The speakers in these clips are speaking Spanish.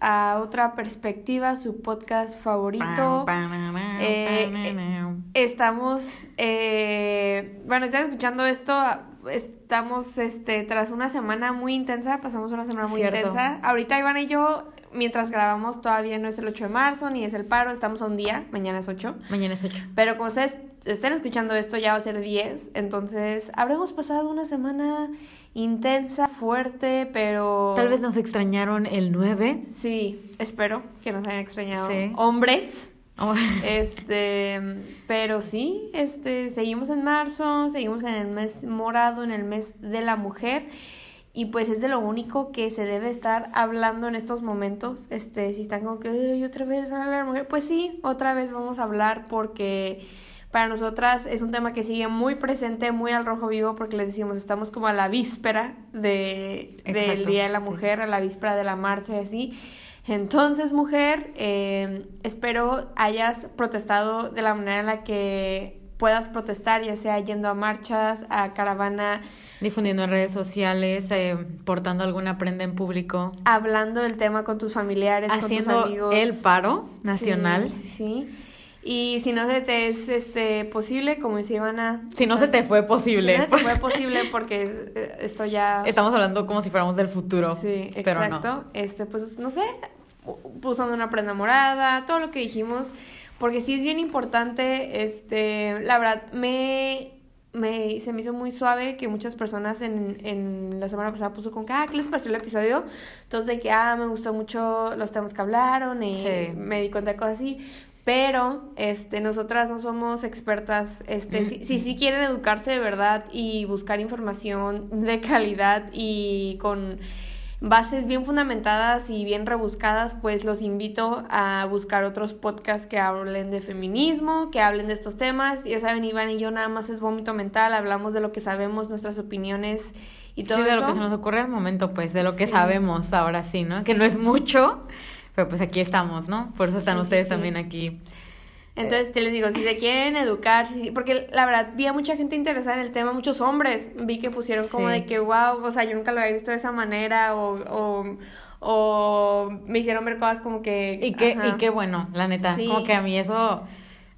a otra perspectiva, su podcast favorito. Eh, eh, estamos, eh, bueno, están escuchando esto, estamos este, tras una semana muy intensa, pasamos una semana muy intensa. Ahorita Iván y yo, mientras grabamos, todavía no es el 8 de marzo, ni es el paro, estamos a un día, mañana es 8. Mañana es 8. Pero como ustedes estén escuchando esto, ya va a ser 10, entonces habremos pasado una semana intensa, fuerte, pero... Tal vez nos extrañaron el 9. Sí, espero que nos hayan extrañado hombres. Oh. Este, pero sí, este, seguimos en marzo, seguimos en el mes morado, en el mes de la mujer. Y pues es de lo único que se debe estar hablando en estos momentos. Este, si están como que otra vez van a hablar mujer, pues sí, otra vez vamos a hablar porque para nosotras es un tema que sigue muy presente, muy al rojo vivo, porque les decimos, estamos como a la víspera de, del Día de la Mujer, a la víspera de la marcha y así. Entonces, mujer, eh, espero hayas protestado de la manera en la que puedas protestar, ya sea yendo a marchas, a caravana. Difundiendo en redes sociales, eh, portando alguna prenda en público. Hablando del tema con tus familiares, Haciendo con tus amigos. el paro nacional. sí. sí. Y si no se te es este posible, como dice Ivana. Si no se te fue posible. Si no se te fue posible porque eh, esto ya. Estamos hablando como si fuéramos del futuro. Sí, exacto. Este, pues no sé, usando una prenda morada, todo lo que dijimos. Porque sí es bien importante, este, la verdad, me me, se me hizo muy suave que muchas personas en, en la semana pasada puso con que, ah, ¿qué les pareció el episodio? Entonces, de que, ah, me gustó mucho los temas que hablaron y me di cuenta de cosas así pero este nosotras no somos expertas este si, si, si quieren educarse de verdad y buscar información de calidad y con bases bien fundamentadas y bien rebuscadas, pues los invito a buscar otros podcasts que hablen de feminismo, que hablen de estos temas. Ya saben, Iván y yo nada más es vómito mental, hablamos de lo que sabemos, nuestras opiniones y todo sí, de lo que se nos ocurre al momento, pues, de lo que sabemos ahora sí, ¿no? Que no es mucho, pero pues aquí estamos, ¿no? Por eso están ustedes también aquí. Entonces, te les digo, si se quieren educar, porque la verdad vi a mucha gente interesada en el tema, muchos hombres vi que pusieron como de que, wow, o sea, yo nunca lo había visto de esa manera, o, o, o me hicieron ver cosas como que... Y qué, y qué bueno, la neta, como que a mí eso...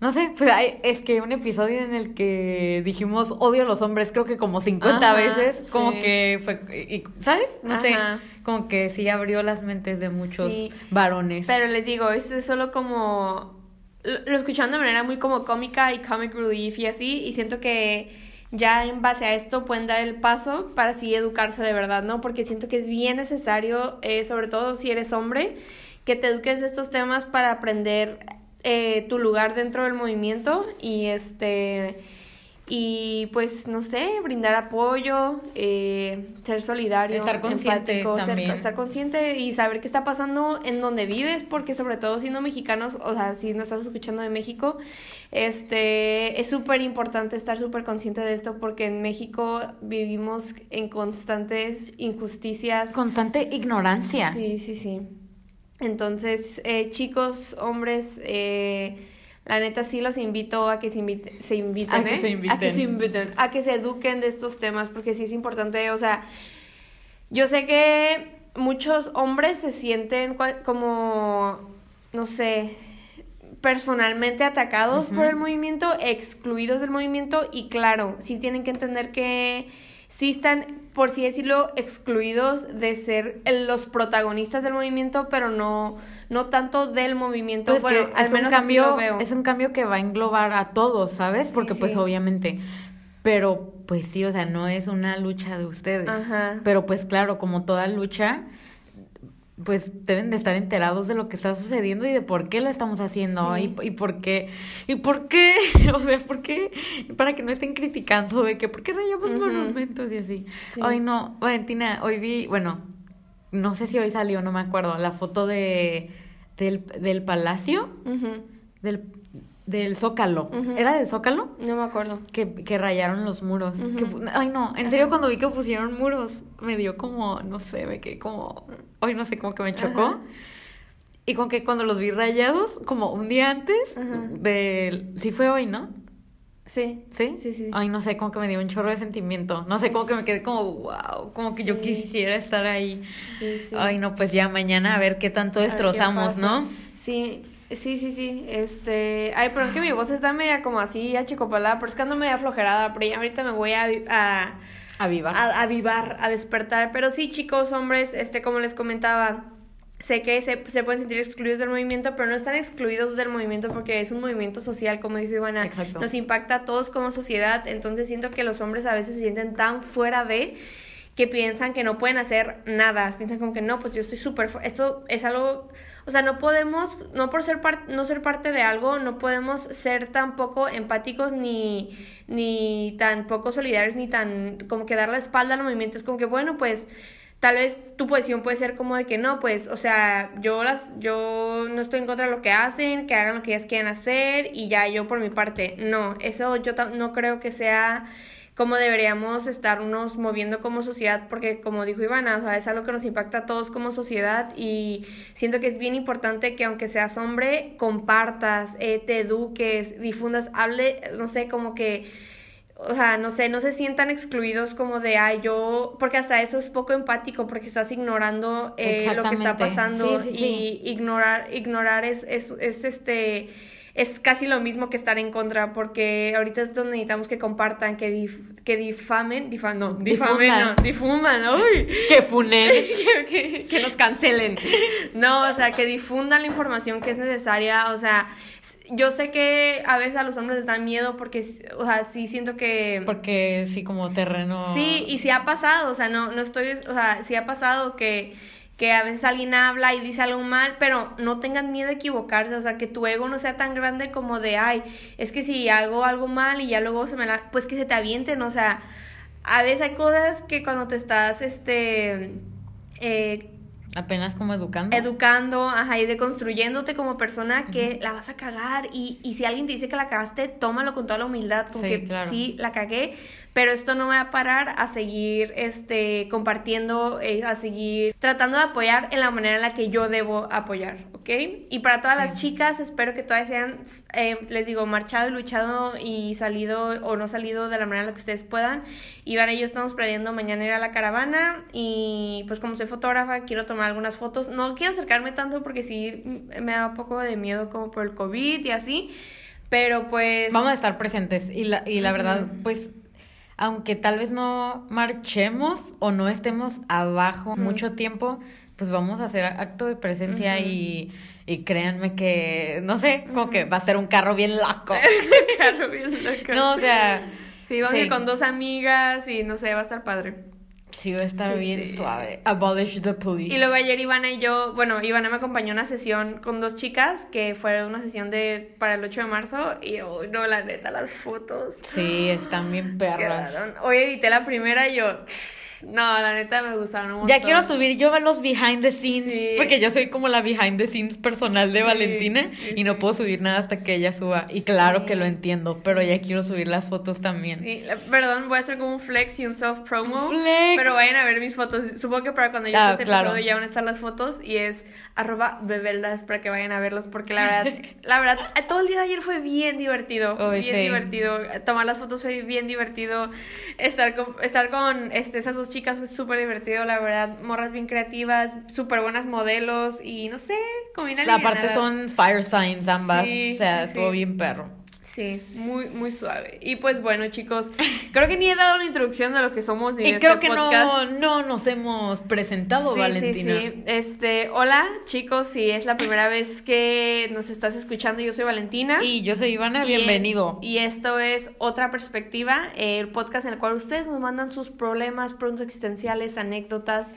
No sé, pues hay, es que un episodio en el que dijimos odio a los hombres, creo que como 50 veces, como que fue, ¿sabes? No sé, como que sí abrió las mentes de muchos varones. Pero les digo, eso es solo como lo escuchando de manera muy como cómica y comic relief y así, y siento que ya en base a esto pueden dar el paso para así educarse de verdad, ¿no? Porque siento que es bien necesario, eh, sobre todo si eres hombre, que te eduques de estos temas para aprender eh, tu lugar dentro del movimiento y este y pues no sé, brindar apoyo, eh, ser solidario, estar consciente también. estar consciente y saber qué está pasando en donde vives, porque sobre todo siendo mexicanos, o sea, si no estás escuchando de México, este es súper importante estar súper consciente de esto porque en México vivimos en constantes injusticias, constante ignorancia. Sí, sí, sí. Entonces, eh, chicos, hombres, eh, la neta sí los invito a que se, invite, se inviten, a que ¿eh? se inviten. A que se inviten, a que se eduquen de estos temas, porque sí es importante, o sea, yo sé que muchos hombres se sienten como, no sé, personalmente atacados por el movimiento, excluidos del movimiento, y claro, sí tienen que entender que sí están, por así decirlo, excluidos de ser los protagonistas del movimiento, pero no, no tanto del movimiento. Pues bueno, al menos cambio, así lo veo. Es un cambio que va a englobar a todos, ¿sabes? Porque pues obviamente pero pues sí, o sea, no es una lucha de ustedes. Ajá. Pero pues claro, como toda lucha, pues deben de estar enterados de lo que está sucediendo y de por qué lo estamos haciendo y, y, por qué, y por qué, o sea, por qué, para que no estén criticando de que por qué rayamos monumentos y así. Hoy no, Valentina, hoy vi, bueno, no sé si hoy salió, no me acuerdo, la foto de del, del palacio, del del Zócalo. ¿Era del Zócalo? No me acuerdo. Que, que rayaron los muros. ay, no, en serio, cuando vi que pusieron muros, me dio como, no sé, me quedé como, hoy no sé, como que me chocó. Y con que cuando los vi rayados, como un día antes del... Sí fue hoy, ¿no? Sí. ¿Sí? Sí, sí. Ay, no sé, como que me dio un chorro de sentimiento. No sé, como que me quedé como, wow, como que yo quisiera estar ahí. Sí, sí. Ay, no, pues ya mañana a ver qué tanto destrozamos, ¿no? Sí, Sí, sí, sí. Este. Ay, perdón que mi voz está media como así, achicopalada, pero es que ando media flojerada, pero ya ahorita me voy a. a avivar. A, avivar, a despertar. Pero sí, chicos, hombres, este, como les comentaba, sé que se, se, pueden sentir excluidos del movimiento, pero no están excluidos del movimiento porque es un movimiento social, como dijo Ivana. Exacto. Nos impacta a todos como sociedad, entonces siento que los hombres a veces se sienten tan fuera de que piensan que no pueden hacer nada, piensan como que no, pues yo estoy súper... Esto es algo o sea, no podemos, no por ser no ser parte de algo, no podemos ser tan poco empáticos ni, ni tan poco solidarios, ni tan como que dar la espalda al movimiento. Es como que, bueno, pues tal vez tu posición puede ser como de que no, pues, o sea, yo las, yo no estoy en contra de lo que hacen, que hagan lo que ellas quieran hacer y ya yo por mi parte. No, eso yo no creo que sea cómo deberíamos estarnos moviendo como sociedad, porque como dijo Ivana, o sea, es algo que nos impacta a todos como sociedad y siento que es bien importante que aunque seas hombre, compartas, eh, te eduques, difundas, hable, no sé, como que o sea, no sé, no se sientan excluidos como de, ay, yo, porque hasta eso es poco empático, porque estás ignorando eh, lo que está pasando y ignorar, ignorar es, es, es este es casi lo mismo que estar en contra, porque ahorita es donde necesitamos que compartan, que, que difamen, difan, no, difamen, no, difuman, uy. Que funen. que, que, nos cancelen. No, o sea, que difundan la información que es necesaria, o sea, yo sé que a veces a los hombres les da miedo porque, o sea, sí siento que... Porque sí, como terreno... Sí, y sí ha pasado, o sea, no, no estoy, o sea, sí ha pasado que que a veces alguien habla y dice algo mal, pero no tengan miedo a equivocarse, o sea, que tu ego no sea tan grande como de, ay, es que si hago algo mal y ya luego se me la, pues que se te avienten, o sea, a veces hay cosas que cuando te estás, este, eh, Apenas como educando. Educando, ajá, y deconstruyéndote como persona que la vas a cagar. Y, y si alguien te dice que la cagaste, tómalo con toda la humildad, como que sí, la cagué, pero esto no me va a parar a seguir este, compartiendo, eh, a seguir tratando de apoyar en la manera en la que yo debo apoyar, ¿ok? Y para todas las chicas, espero que todas sean, eh, les digo, marchado y luchado y salido o no salido de la manera en la que ustedes puedan. Y van y yo estamos planeando mañana ir a la caravana y pues como soy fotógrafa, quiero tomar algunas fotos. No quiero acercarme tanto porque sí me da un poco de miedo como por el COVID y así. Pero pues... Vamos a estar presentes y la, y la verdad, pues aunque tal vez no marchemos o no estemos abajo mucho tiempo, pues vamos a hacer acto de presencia y, y créanme que, no sé, como que va a ser un carro bien loco. carro bien loco. No, o sea... Sí, vamos a ir con dos amigas y no sé, va a estar padre. Sí, va a estar bien suave. Abolish the police. Y luego ayer Ivana y yo, bueno, Ivana me acompañó a una sesión con dos chicas que fue una sesión de para el 8 de marzo y oh, no, la neta, las fotos. Sí, están bien perras. Hoy edité la primera y yo no, la neta me gustaron un montón. Ya quiero subir yo a los behind the scenes. Porque yo soy como la behind the scenes personal de Valentina. y no puedo subir nada hasta que ella suba. Y claro que lo entiendo, pero ya quiero subir las fotos también. perdón, voy a hacer como un flex y un soft promo. Flex. Pero vayan a ver mis fotos. Supongo que para cuando yo ah, esté claro. ya van a estar las fotos. Y es arroba bebeldas para que vayan a verlos. Porque la verdad, la verdad, todo el día de ayer fue bien divertido. bien divertido. Tomar las fotos fue bien divertido. Estar con, estar con este, esas dos chicas, fue súper divertido, la verdad, morras bien creativas, súper buenas modelos y no sé, como bien Aparte son fire signs ambas, o sea, estuvo bien perro. Sí, muy, muy suave. Y pues bueno, chicos, creo que ni he dado una introducción de lo que somos ni y creo este que no, no nos hemos presentado, Valentina. Sí, sí. Este, hola, chicos, si es la primera vez que nos estás escuchando, yo soy Valentina. Y yo soy Ivana, bienvenido. Y esto es Otra Perspectiva, el podcast en el cual ustedes nos mandan sus problemas, preguntas existenciales, anécdotas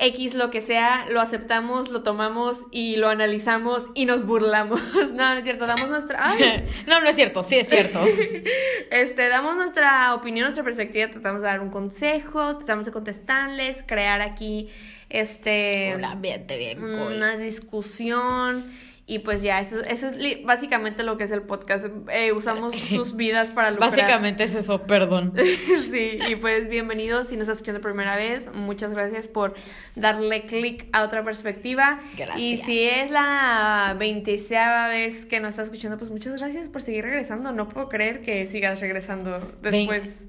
X lo que sea, lo aceptamos, lo tomamos y lo analizamos y nos burlamos. No, no es cierto, damos nuestra... no, no es cierto, sí es cierto. este, damos nuestra opinión, nuestra perspectiva, tratamos de dar un consejo, tratamos de contestarles, crear aquí este... Un ambiente bien cool. Una discusión Y pues ya, eso, eso es básicamente lo que es el podcast. Eh, usamos sus vidas para lucrar. Básicamente es eso, perdón. sí, y pues bienvenidos si nos estás escuchando primera vez. Muchas gracias por darle clic a otra perspectiva. Gracias. Y si es la veintiseava vez que nos estás escuchando, pues muchas gracias por seguir regresando. No puedo creer que sigas regresando después.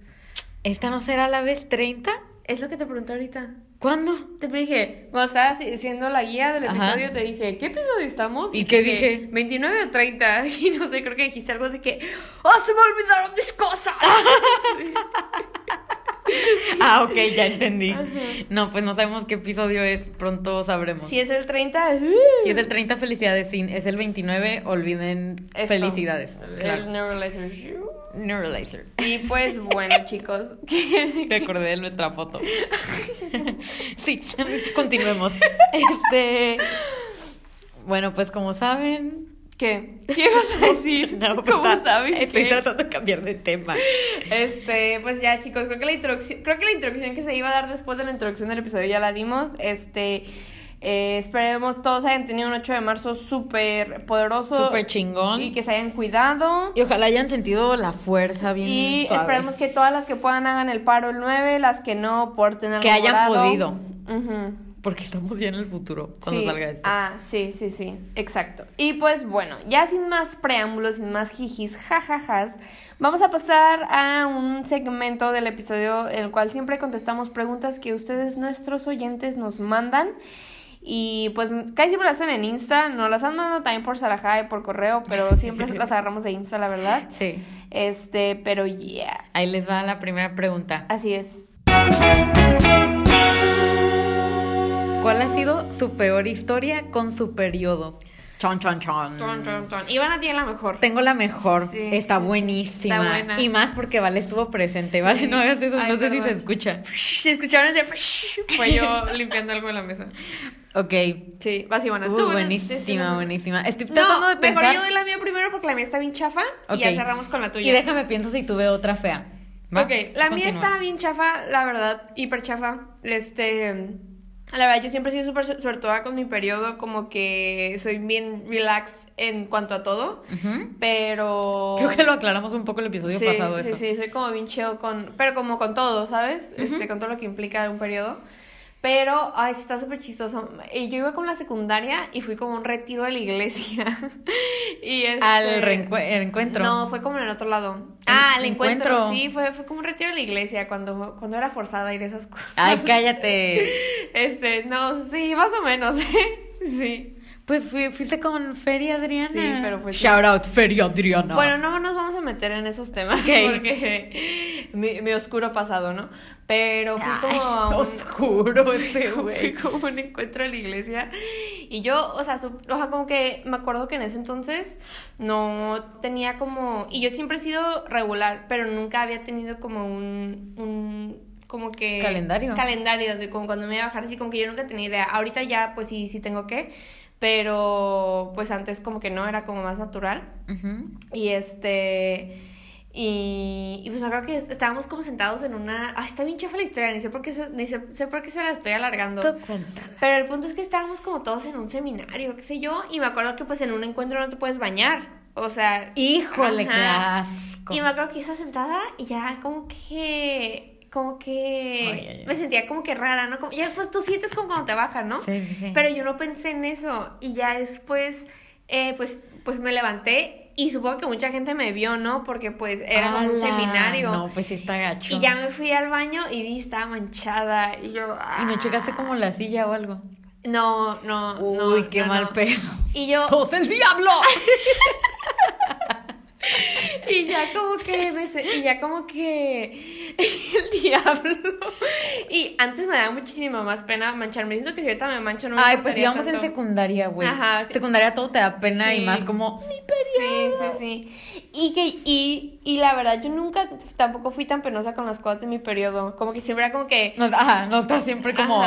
¿Esta no será la vez 30? Es lo que te pregunté ahorita. ¿Cuándo? Te dije, cuando estabas haciendo la guía del episodio, te dije, ¿qué episodio estamos? ¿Y, qué dije? 29 o 30. Y no sé, creo que dijiste algo de que, ¡Oh, se me olvidaron mis cosas! ah, ok, ya entendí. No, pues no sabemos qué episodio es, pronto sabremos. Si es el 30, si es el 30, felicidades. Si es el 29, olviden felicidades. El Neuralizer. Neuralizer. Y pues bueno, chicos. Me acordé de nuestra foto. sí, continuemos. Este. Bueno, pues como saben, ¿Qué? ¿Qué vas a decir? no, pues ¿Cómo sabes? Estoy tratando de cambiar de tema. Este, pues ya, chicos, creo que la introducción, creo que la introducción que se iba a dar después de la introducción del episodio ya la dimos. Este, eh, esperemos todos hayan tenido un 8 de marzo súper poderoso. Súper chingón. Y que se hayan cuidado. Y ojalá hayan sentido la fuerza bien Y esperemos que todas las que puedan hagan el paro el 9, las que no porten Que hayan podido. Porque estamos ya en el futuro cuando salga esto. Ah, sí, sí, sí, exacto. Y pues bueno, ya sin más preámbulos, sin más jijis, jajajas, vamos a pasar a un segmento del episodio en el cual siempre contestamos preguntas que ustedes, nuestros oyentes, nos mandan. Y pues casi siempre las hacen en Insta, nos las han mandado también por Sarajá y por correo, pero siempre las agarramos de Insta, la verdad. Sí. Este, pero ya. Yeah. Ahí les va la primera pregunta. Así es. ¿Cuál ha sido su peor historia con su periodo? Chon, chon, chon. Chon, chon, chon. Ivana tiene la mejor. Tengo la mejor. está buenísima. Está buena. Y más porque Vale estuvo presente. Vale, no hagas eso. no sé si se escucha. Si escucharon ese. Fue yo limpiando algo en la mesa. Ok. Sí, vas Ivana. Uh, buenísima, buenísima. Estoy tratando de pensar. Mejor yo doy la mía primero porque la mía está bien chafa. Y ya cerramos con la tuya. Y déjame pienso si tuve otra fea. ok, la mía está bien chafa, la verdad. Hiper chafa. Este la verdad, yo siempre he sido súper suertuda con mi periodo, como que soy bien relax en cuanto a todo, pero... Creo que lo aclaramos un poco el episodio pasado eso. Sí, sí, soy como bien chill con... Pero como con todo, ¿sabes? Este, con todo lo que implica un periodo. Pero, ay, está súper chistoso. Yo iba con la secundaria y fui como un retiro de la iglesia. y este... Al reencuentro. No, fue como en el otro lado. Ah, el encuentro. Sí, fue, fue como un retiro de la iglesia cuando, cuando era forzada a ir a esas cosas. Ay, cállate. este, no, sí, más o menos. sí. Pues fuiste con Feria Adriana. Sí, pero pues. Shout out Feria Adriana. Bueno, no nos vamos a meter en esos temas porque mi, oscuro pasado, ¿no? Pero fui como. Un, oscuro ese güey. Fui como un encuentro en la iglesia. Y yo, o sea, o sea, como que me acuerdo que en ese entonces no tenía como. Y yo siempre he sido regular, pero nunca había tenido como un, un como que calendario calendario de como cuando me iba a bajar así como que yo nunca tenía idea ahorita ya pues sí sí tengo que pero pues antes como que no, era como más natural. Y este... Y, y, pues me acuerdo que estábamos como sentados en una... Ay, está bien chafa la historia, ni sé por qué se, ni sé, por qué se la estoy alargando. Pero el punto es que estábamos como todos en un seminario, qué sé yo, y me acuerdo que pues en un encuentro no te puedes bañar. O sea... Híjole, qué asco. Y me acuerdo que estaba sentada y ya como que como que me sentía como que rara, ¿no? Como, ya después tú sientes como cuando te bajan, ¿no? Sí, sí, sí. Pero yo no pensé en eso y ya después, eh, pues, pues me levanté y supongo que mucha gente me vio, ¿no? Porque pues era como un seminario. No, pues sí está gacho. Y ya me fui al baño y vi estaba manchada y yo... ¿Y no checaste como la silla o algo? No, no, Uy, qué mal pedo. Y yo... ¡Sos el diablo! y ya como que me y ya como que el diablo. Y antes me daba muchísima más pena mancharme. Siento que si ahorita me mancho no me ay pues íbamos en secundaria güey. Ajá. secundaria todo te da pena y más como mi periodo sí sí sí. Y que y, y la verdad yo nunca tampoco fui tan penosa con las cosas de mi periodo. Como que siempre era como que no, ajá no está siempre como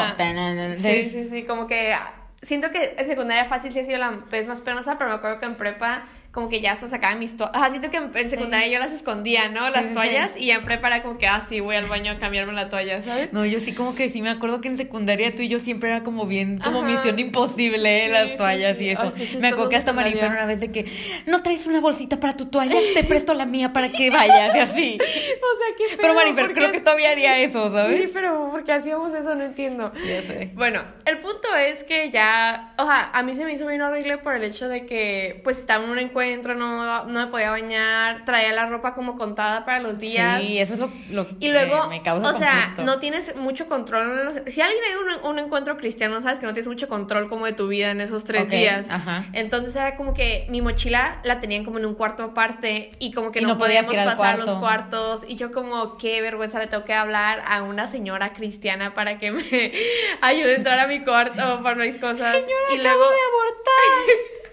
sí sí sí como que siento que en secundaria fácil sí ha sido la vez más penosa pero me acuerdo que en prepa como que ya hasta sacaba mis toallas. Ajá, siento que en, secundaria yo las escondía, ¿no? las toallas y en prepara como que, ah, sí, voy al baño a cambiarme la toalla, ¿sabes? No, yo sí como que sí me acuerdo que en secundaria tú y yo siempre era como bien, como misión imposible, las toallas y eso. me acuerdo que hasta Marifer una vez de que, no traes una bolsita para tu toalla, te presto la mía para que vayas y así. o sea, qué Pero Marifer creo que todavía haría eso, ¿sabes? Sí, pero porque hacíamos eso no entiendo. Ya sé. Bueno, el punto es que ya, o sea, a mí se me hizo bien horrible por el hecho de que, pues, estaba en un encuentro, no, no me podía bañar, traía la ropa como contada para los días. Sí, eso es lo, y luego, me causa O sea, no tienes mucho control. si alguien hay un, un, encuentro cristiano, sabes que no tienes mucho control como de tu vida en esos tres días. Ajá. Entonces era como que mi mochila la tenían como en un cuarto aparte y como que no, podíamos pasar los cuartos. Y yo como, qué vergüenza le tengo que hablar a una señora cristiana para que me ayude a entrar a mi cuarto por mis cosas. Señora, y acabo de abortar.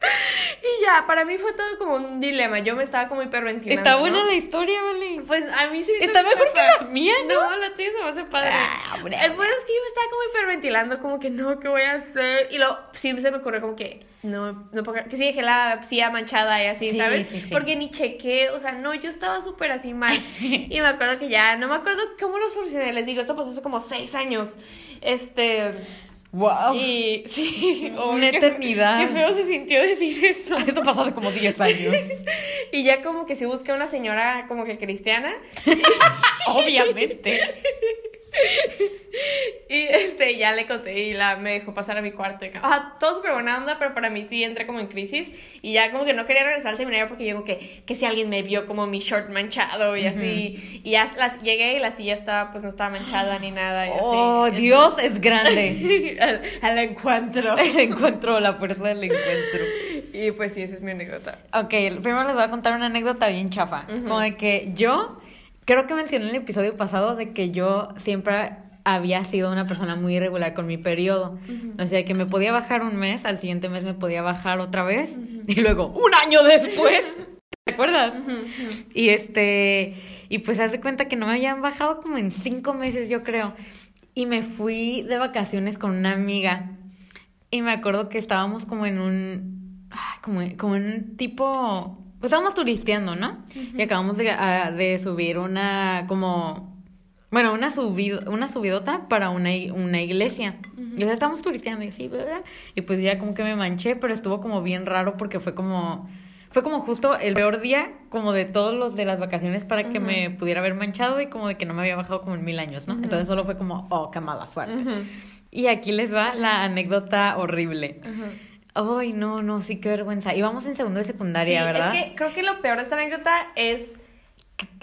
Y ya, para mí fue todo como un dilema. Yo me estaba como hiperventilando. Está buena la historia, vale. Pues a mí sí me Está mejor que la mía, ¿no? No, la tuya se me hace padre. Ah, el problema es que yo me estaba como hiperventilando, como que no, ¿qué voy a hacer? Y lo sí se me ocurrió como que no, no que sí dejé la silla manchada y así, ¿sabes? Sí, sí. Porque ni chequé, o sea, no, yo estaba súper así mal. y me acuerdo que ya, no me acuerdo cómo lo solucioné. Les digo, esto pasó hace como seis años. Este. ¡Wow! Y sí, una eternidad. Qué feo se sintió decir eso. Esto pasó hace como 10 años. y ya como que se busca una señora como que cristiana. Obviamente. y este, ya le conté y la me dejó pasar a mi cuarto. Y, todo súper buena onda, pero para mí sí entré como en crisis. Y ya como que no quería regresar al seminario porque yo que, que si alguien me vio como mi short manchado y así. Y ya las, llegué y la silla estaba, pues no estaba manchada ni nada. Y oh, Dios es grande. al, encuentro. El encuentro, la fuerza del encuentro. Y pues sí, esa es mi anécdota. Ok, primero les voy a contar una anécdota bien chafa. Como de que yo creo que mencioné en el episodio pasado de que yo siempre había sido una persona muy irregular con mi periodo. O sea, que me podía bajar un mes, al siguiente mes me podía bajar otra vez y luego un año después. ¿Te acuerdas? Y este, y pues hace cuenta que no me habían bajado como en cinco meses, yo creo. Y me fui de vacaciones con una amiga. Y me acuerdo que estábamos como en un, como, como en un tipo pues estábamos turisteando, ¿no? Y acabamos de, de, subir una, como, bueno, una, una subidota para una, una iglesia. Y ya estábamos turisteando y así, ¿verdad? Y pues ya como que me manché, pero estuvo como bien raro porque fue como, fue como justo el peor día como de todos los de las vacaciones para que me pudiera haber manchado y como de que no me había bajado como en mil años, ¿no? Entonces solo fue como, oh, qué mala suerte. Y aquí les va la anécdota horrible. Ay, no, no, sí, qué vergüenza. Íbamos en segundo de secundaria, ¿verdad? Es que creo que lo peor de esta anécdota es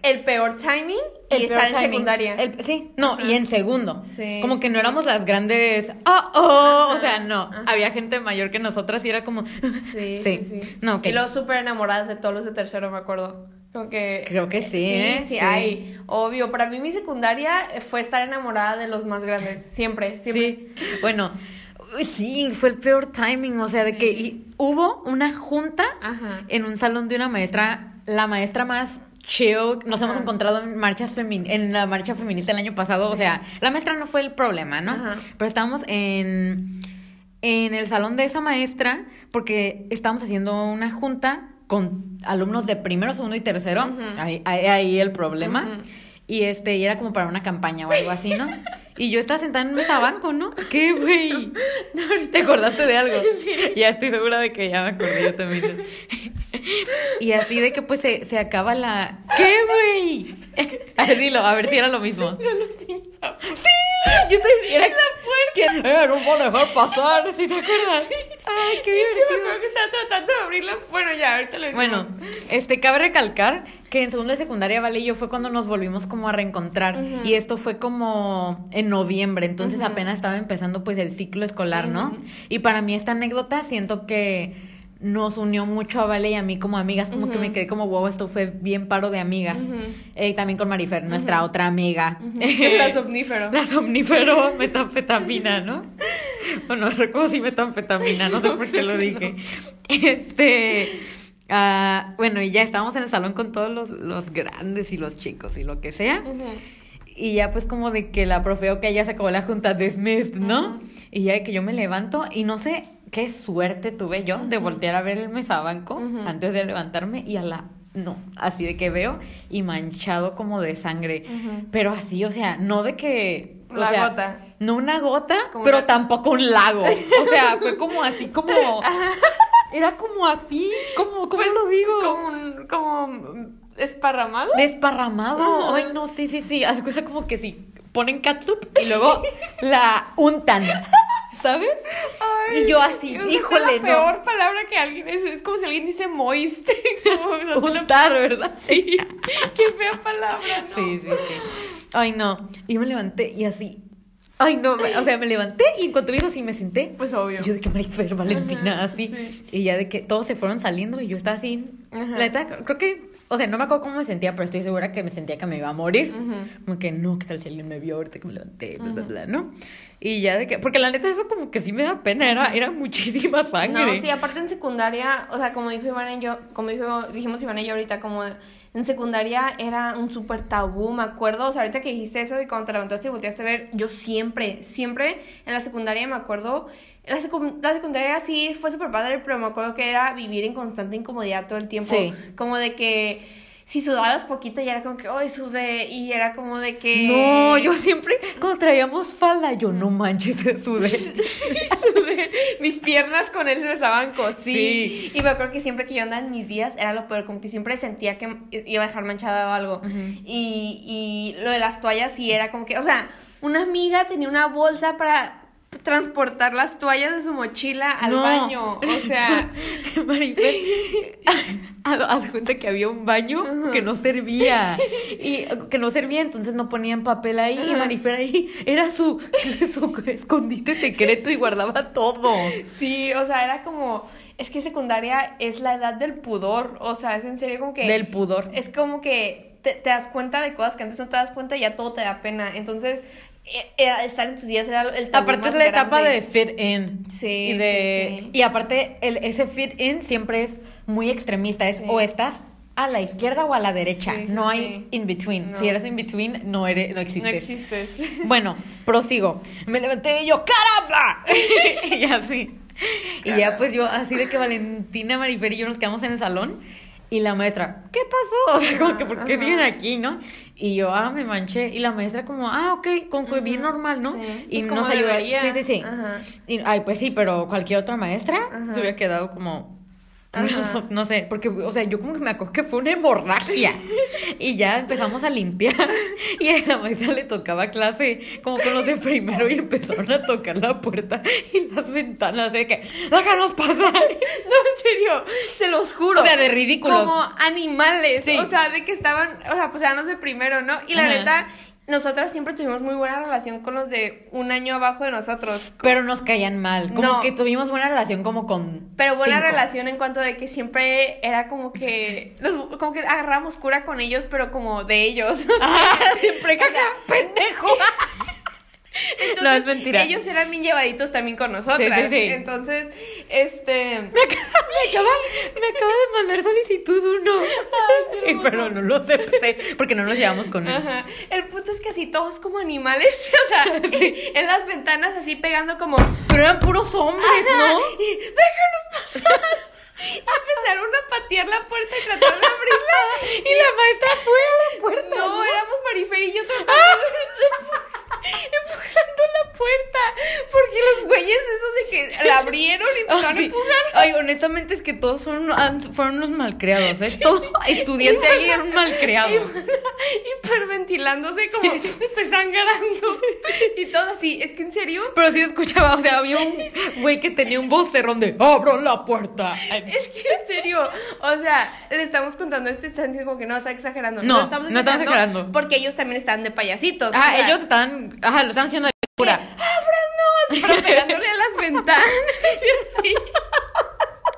el peor timing y estar en secundaria. sí, no, y en segundo. Sí. Como que no éramos las grandes. ¡Oh, oh! o sea, no. Había gente mayor que nosotras y era como. Sí, sí. sí, No, Y los súper enamoradas de todos los de tercero, me acuerdo. Como que. Creo que sí, sí ¿eh? Sí, hay. Obvio. Para mí, mi secundaria fue estar enamorada de los más grandes. Siempre, siempre. Sí. Bueno. Sí, fue el peor timing, o sea, de que hubo una junta en un salón de una maestra, la maestra más chill, nos hemos encontrado en marchas en la marcha feminista el año pasado, o sea, la maestra no fue el problema, ¿no? Pero estábamos en en el salón de esa maestra porque estábamos haciendo una junta con alumnos de primero, segundo y tercero, ahí, ahí, el problema. Y este, y era como para una campaña o algo así, ¿no? Y yo estaba sentada en un mesabanco, ¿no? ¿Qué, güey? ¿Te acordaste de algo? Sí. Ya estoy segura de que ya me acordé yo también. Y así de que pues se, se acaba la... ¿Qué, güey? A ver, dilo, a ver si era lo mismo. No, niños Sí, yo te era la puerta. Eh, no puedo dejar pasar, ¿sí te acuerdas? Sí. Ay, qué divertido. Yo me acuerdo que estaba tratando de abrirla. Bueno, ya, ahorita lo Bueno, este, cabe recalcar que en segundo de secundaria, Vale y yo fue cuando nos volvimos como a reencontrar. Y esto fue como en noviembre, entonces apenas estaba empezando pues el ciclo escolar, ¿no? Y para mí esta anécdota siento que nos unió mucho a Vale y a mí como amigas, como que me quedé como, wow, esto fue bien paro de amigas. Eh, también con Marifer, nuestra otra amiga. la somnífero. La somnífero metanfetamina, ¿no? bueno, recuerdo si metanfetamina, no sé por qué lo dije. Este... Uh, bueno, y ya estábamos en el salón con todos los, los grandes y los chicos y lo que sea. Y ya pues como de que la profe, que ya se acabó la junta desmest, ¿no? Y ya de que yo me levanto y no sé, qué suerte tuve yo de voltear a ver el mesabanco antes de levantarme y a la no, así de que veo y manchado como de sangre. Pero así, o sea, no de que. una gota. No una gota, pero tampoco un lago. O sea, fue como así, como. Era como así, como, ¿cómo lo digo? Como, como esparramado. Desparramado. Ay, no, sí, sí, sí. Hace cosa como que sí. Ponen catsup y luego la untan. ¿sabes? y yo así, híjole, es la peor palabra que alguien es, es como si alguien dice moiste. Untar, ¿verdad? Sí. Qué fea palabra, ¿no? Sí, sí, sí. Ay, no. Y me levanté y así. Ay, no, o sea, me levanté y en cuanto vi así me senté. Pues obvio. Yo de que Marifer, Valentina, así. Y ya de que todos se fueron saliendo y yo estaba así. La neta, creo que o sea, no me acuerdo cómo me sentía, pero estoy segura que me sentía que me iba a morir. Como que no, ¿qué tal si alguien me vio ahorita que me levanté? Bla, bla, bla, ¿no? Y ya de que, porque la neta eso como que sí me da pena, era, era muchísima sangre. No, sí, aparte en secundaria, o sea, como dijo Iván y yo, como dijo, dijimos Iván y yo ahorita, como en secundaria era un súper tabú, me acuerdo, o sea, ahorita que dijiste eso y cuando te levantaste y volteaste a ver, yo siempre, siempre en la secundaria me acuerdo, la, la secundaria sí fue súper padre, pero me acuerdo que era vivir en constante incomodidad todo el tiempo, sí. como de que si sudabas poquito y era como que, ay, sudé, y era como de que... No, yo siempre, cuando traíamos falda, yo, no manches, sudé. sudé. Mis piernas con él se besaban sí. Y me acuerdo que siempre que yo andaba en mis días, era lo peor, como que siempre sentía que iba a dejar manchada o algo. y, y lo de las toallas sí era como que, o sea, una amiga tenía una bolsa para transportar las toallas de su mochila al baño. O sea, Maribel, haz cuenta que había un baño que no servía. Y que no servía, entonces no ponían papel ahí. Y Marifer ahí era su, su escondite secreto y guardaba todo. Sí, o sea, era como. Es que secundaria es la edad del pudor. O sea, es en serio como que. Del pudor. Es como que te, te, das cuenta de cosas que antes no te das cuenta y ya todo te da pena. Entonces, estar en tus días era el tabú Aparte es la etapa de fit in. Sí. Y, de, y aparte, el, ese fit in siempre es muy extremista. Es o estás a la izquierda o a la derecha. no hay in between. Si eres in between, no, eres, no existes. No existes. Bueno, prosigo. Me levanté y yo, ¡caramba! y así. Y ya pues yo, así de que Valentina, Marifer y yo nos quedamos en el salón. Y la maestra, ¿qué pasó? O sea, como que, ¿por qué siguen aquí, no? Y yo, ah, me manché. Y la maestra, como, ah, ok, con que bien normal, ¿no? Y pues nos ayudó. Sí, sí, sí. Y, ay, pues sí, pero cualquier otra maestra se hubiera quedado como, no, sé, porque, o sea, yo como que me acuerdo que fue una hemorragia. y ya empezamos a limpiar. Y a la maestra le tocaba clase como con los de primero y empezaron a tocar la puerta y las ventanas. De que, déjanos pasar. No, en serio, se los juro. O sea, de ridículos. Como animales. O sea, de que estaban, o sea, pues eran los de primero, ¿no? Y la neta nosotras siempre tuvimos muy buena relación con los de un año abajo de nosotros. Pero nos caían mal. Como que tuvimos buena relación como con. Pero buena relación en cuanto de que siempre era como que. como que agarramos cura con ellos, pero como de ellos. O sea, ah, siempre caga, pendejo. Entonces, no, es mentira. Ellos eran bien llevaditos también con nosotras. Sí, sí, Entonces, este. Me acaba, me acaba, de mandar solicitud uno. pero no lo acepté porque no nos llevamos con él. Ajá. El punto es que así todos como animales, o sea, en las ventanas así pegando como. Pero eran puros hombres, ¿no? Y déjanos pasar. Empezaron a patear la puerta y trataron de abrirla. y la maestra fue a la puerta. No, éramos Marifer y yo tratando empujando la puerta. Porque los güeyes esos de que la abrieron y empezaron a empujar. Ay, honestamente es que todos fueron, fueron unos malcriados, ¿eh? Todo estudiante ahí era un malcriado. Hiperventilándose como, estoy sangrando. Y todo así, es que en serio. Pero sí escuchaba, o sea, había un güey que tenía un vocerrón de, abro la puerta. Es que en serio, o sea, le estamos contando esto y están diciendo como que no, está exagerando. No, no estamos no estamos exagerando. Porque ellos también están de payasitos. Ah, ellos están, ajá, lo están haciendo de pura. ¡Ábranos! Pero pegándole a las ventanas y así.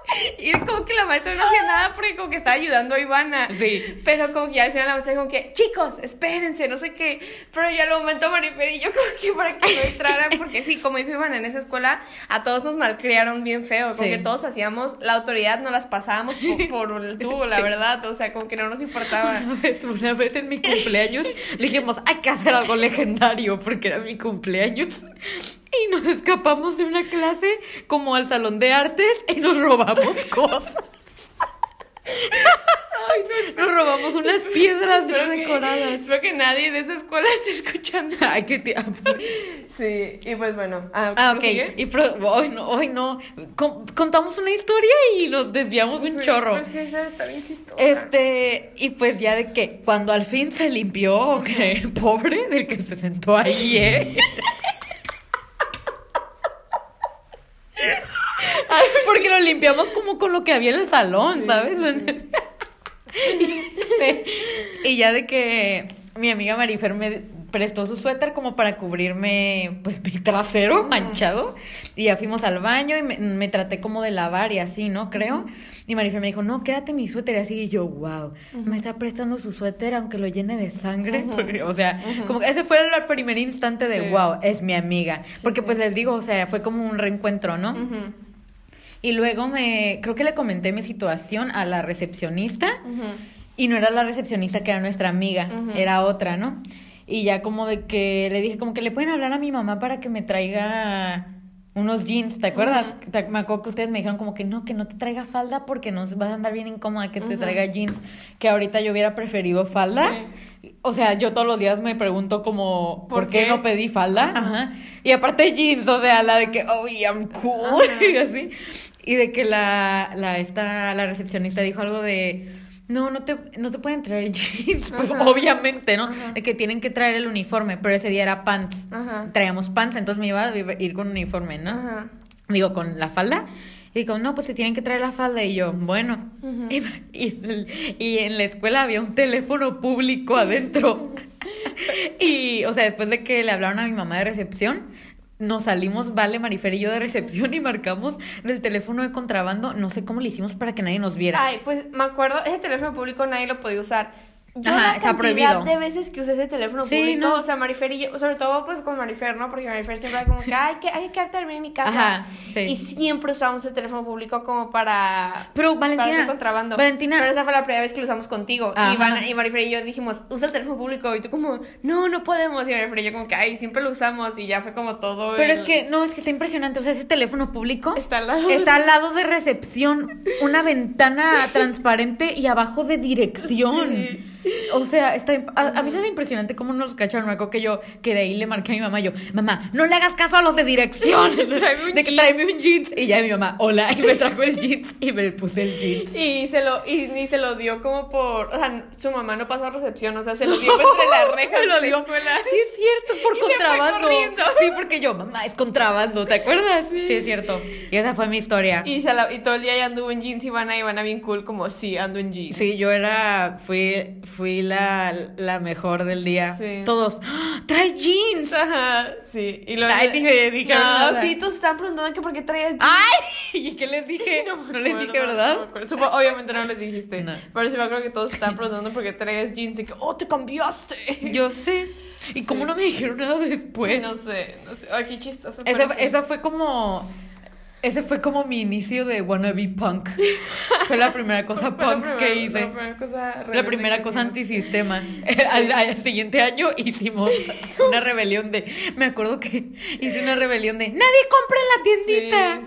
Y como que la maestra no hacía nada porque como que estaba ayudando a Ivana. Sí. Pero como que al final la maestra como que, chicos, espérense, no sé qué. Pero yo al momento Marifer y yo como que para que no entraran, porque sí, como dijo Ivana en esa escuela, a todos nos malcriaron bien feo. Como que todos hacíamos, la autoridad no las pasábamos por, el tubo, la verdad. O sea, como que no nos importaba. Una vez, una vez en mi cumpleaños dijimos, hay que hacer algo legendario porque era mi cumpleaños. Y nos escapamos de una clase como al salón de artes y nos robamos cosas. Ay, no, Nos robamos unas piedras decoradas. espero que nadie de esa escuela esté escuchando. Ay, qué tía. Sí, y pues bueno. Ah, ah ok. Y hoy no, hoy no. contamos una historia y nos desviamos un chorro. Pues que está bien este, y pues ya de que cuando al fin se limpió, que pobre del que se sentó ahí, ¿eh? Porque lo limpiamos como con lo que había en el salón, ¿sabes? Este, y ya de que mi amiga Marifer me prestó su suéter como para cubrirme pues mi trasero manchado y ya fuimos al baño y me, traté como de lavar y así, ¿no? Creo. Y Marifer me dijo, no, quédate mi suéter y así y yo, wow, me está prestando su suéter aunque lo llene de sangre. o sea, como ese fue el primer instante de, wow, es mi amiga. Porque pues les digo, o sea, fue como un reencuentro, ¿no? Y luego me, creo que le comenté mi situación a la recepcionista y no era la recepcionista que era nuestra amiga, era otra, ¿no? Y ya como de que le dije, como que le pueden hablar a mi mamá para que me traiga unos jeans, ¿te acuerdas? Me acuerdo que ustedes me dijeron como que no, que no te traiga falda porque nos vas a andar bien incómoda que te traiga jeans, que ahorita yo hubiera preferido falda. O sea, yo todos los días me pregunto como, ¿por, qué? no pedí falda? Ajá. Y aparte jeans, o sea, la de que, oh, I'm cool, y así. Y de que la, la, esta, la recepcionista dijo algo de no, no te, no te pueden traer jeans. Pues obviamente, ¿no? De que tienen que traer el uniforme, pero ese día era pants. Traíamos pants, entonces me iba a ir con uniforme, ¿no? Digo, con la falda. Y digo, no, pues te tienen que traer la falda. Y yo, bueno. y, y, en la escuela había un teléfono público adentro. y, o sea, después de que le hablaron a mi mamá de recepción, nos salimos, Vale, Marifer y yo de recepción y marcamos del teléfono de contrabando. No sé cómo le hicimos para que nadie nos viera. Ay, pues me acuerdo, ese teléfono público nadie lo podía usar. Yo Ajá, la cantidad de veces que usé ese teléfono público, o sea, Marifer y yo, sobre todo pues con Marifer, ¿no? Porque Marifer siempre era como que, ay, que, hay que quedarme en mi casa. Ajá, sí. Y siempre usábamos ese teléfono público como para... Pero, Valentina... Para hacer contrabando. Valentina... Pero esa fue la primera vez que lo usamos contigo. Y, Van, y Marifer y yo dijimos, usa el teléfono público. Y tú como, no, no podemos. Y Marifer y yo como que, ay, siempre lo usamos. Y ya fue como todo Pero es que, no, es que está impresionante. O sea, ese teléfono público... Está al lado. Está al lado de recepción. Una ventana transparente y abajo de dirección. Sí. O sea, está, a, mí se hace impresionante cómo nos cacharon. Me acuerdo que yo que de ahí le marqué a mi mamá. Yo, mamá, no le hagas caso a los de dirección. de que tráeme un jeans. Y ya mi mamá, hola. Y me trajo el jeans y me puse el jeans. Y se lo, y ni se lo dio como por. O sea, su mamá no pasó a recepción. O sea, se lo dio entre las rejas. lo dio. Sí, es cierto, por contrabando. Sí, porque yo, mamá, es contrabando. ¿Te acuerdas? Sí. es cierto. Y esa fue mi historia. Y, se la, y todo el día ya anduvo en jeans y van a, y van a bien cool, como sí, ando en jeans. Sí, yo era. Fui fui la, la mejor del día. Todos, ¡Ah! ¡trae jeans! Ajá, sí. Y luego Ay, dije, dije no, sí, todos estaban preguntando que por qué traías jeans. ¡Ay! ¿Y qué les dije? No, les dije, ¿verdad? obviamente no les dijiste. Pero sí me acuerdo que todos estaban preguntando por qué traías jeans y que, ¡oh, te cambiaste! Yo sé. ¿Y cómo no me dijeron nada después? No sé, no sé. Ay, qué chistoso. Esa, esa fue como ese fue como mi inicio de wannabe punk. Fue la primera cosa punk que hice. La primera cosa, la primera cosa antisistema. al, siguiente año hicimos una rebelión de. Me acuerdo que hice una rebelión de nadie compra en la tiendita.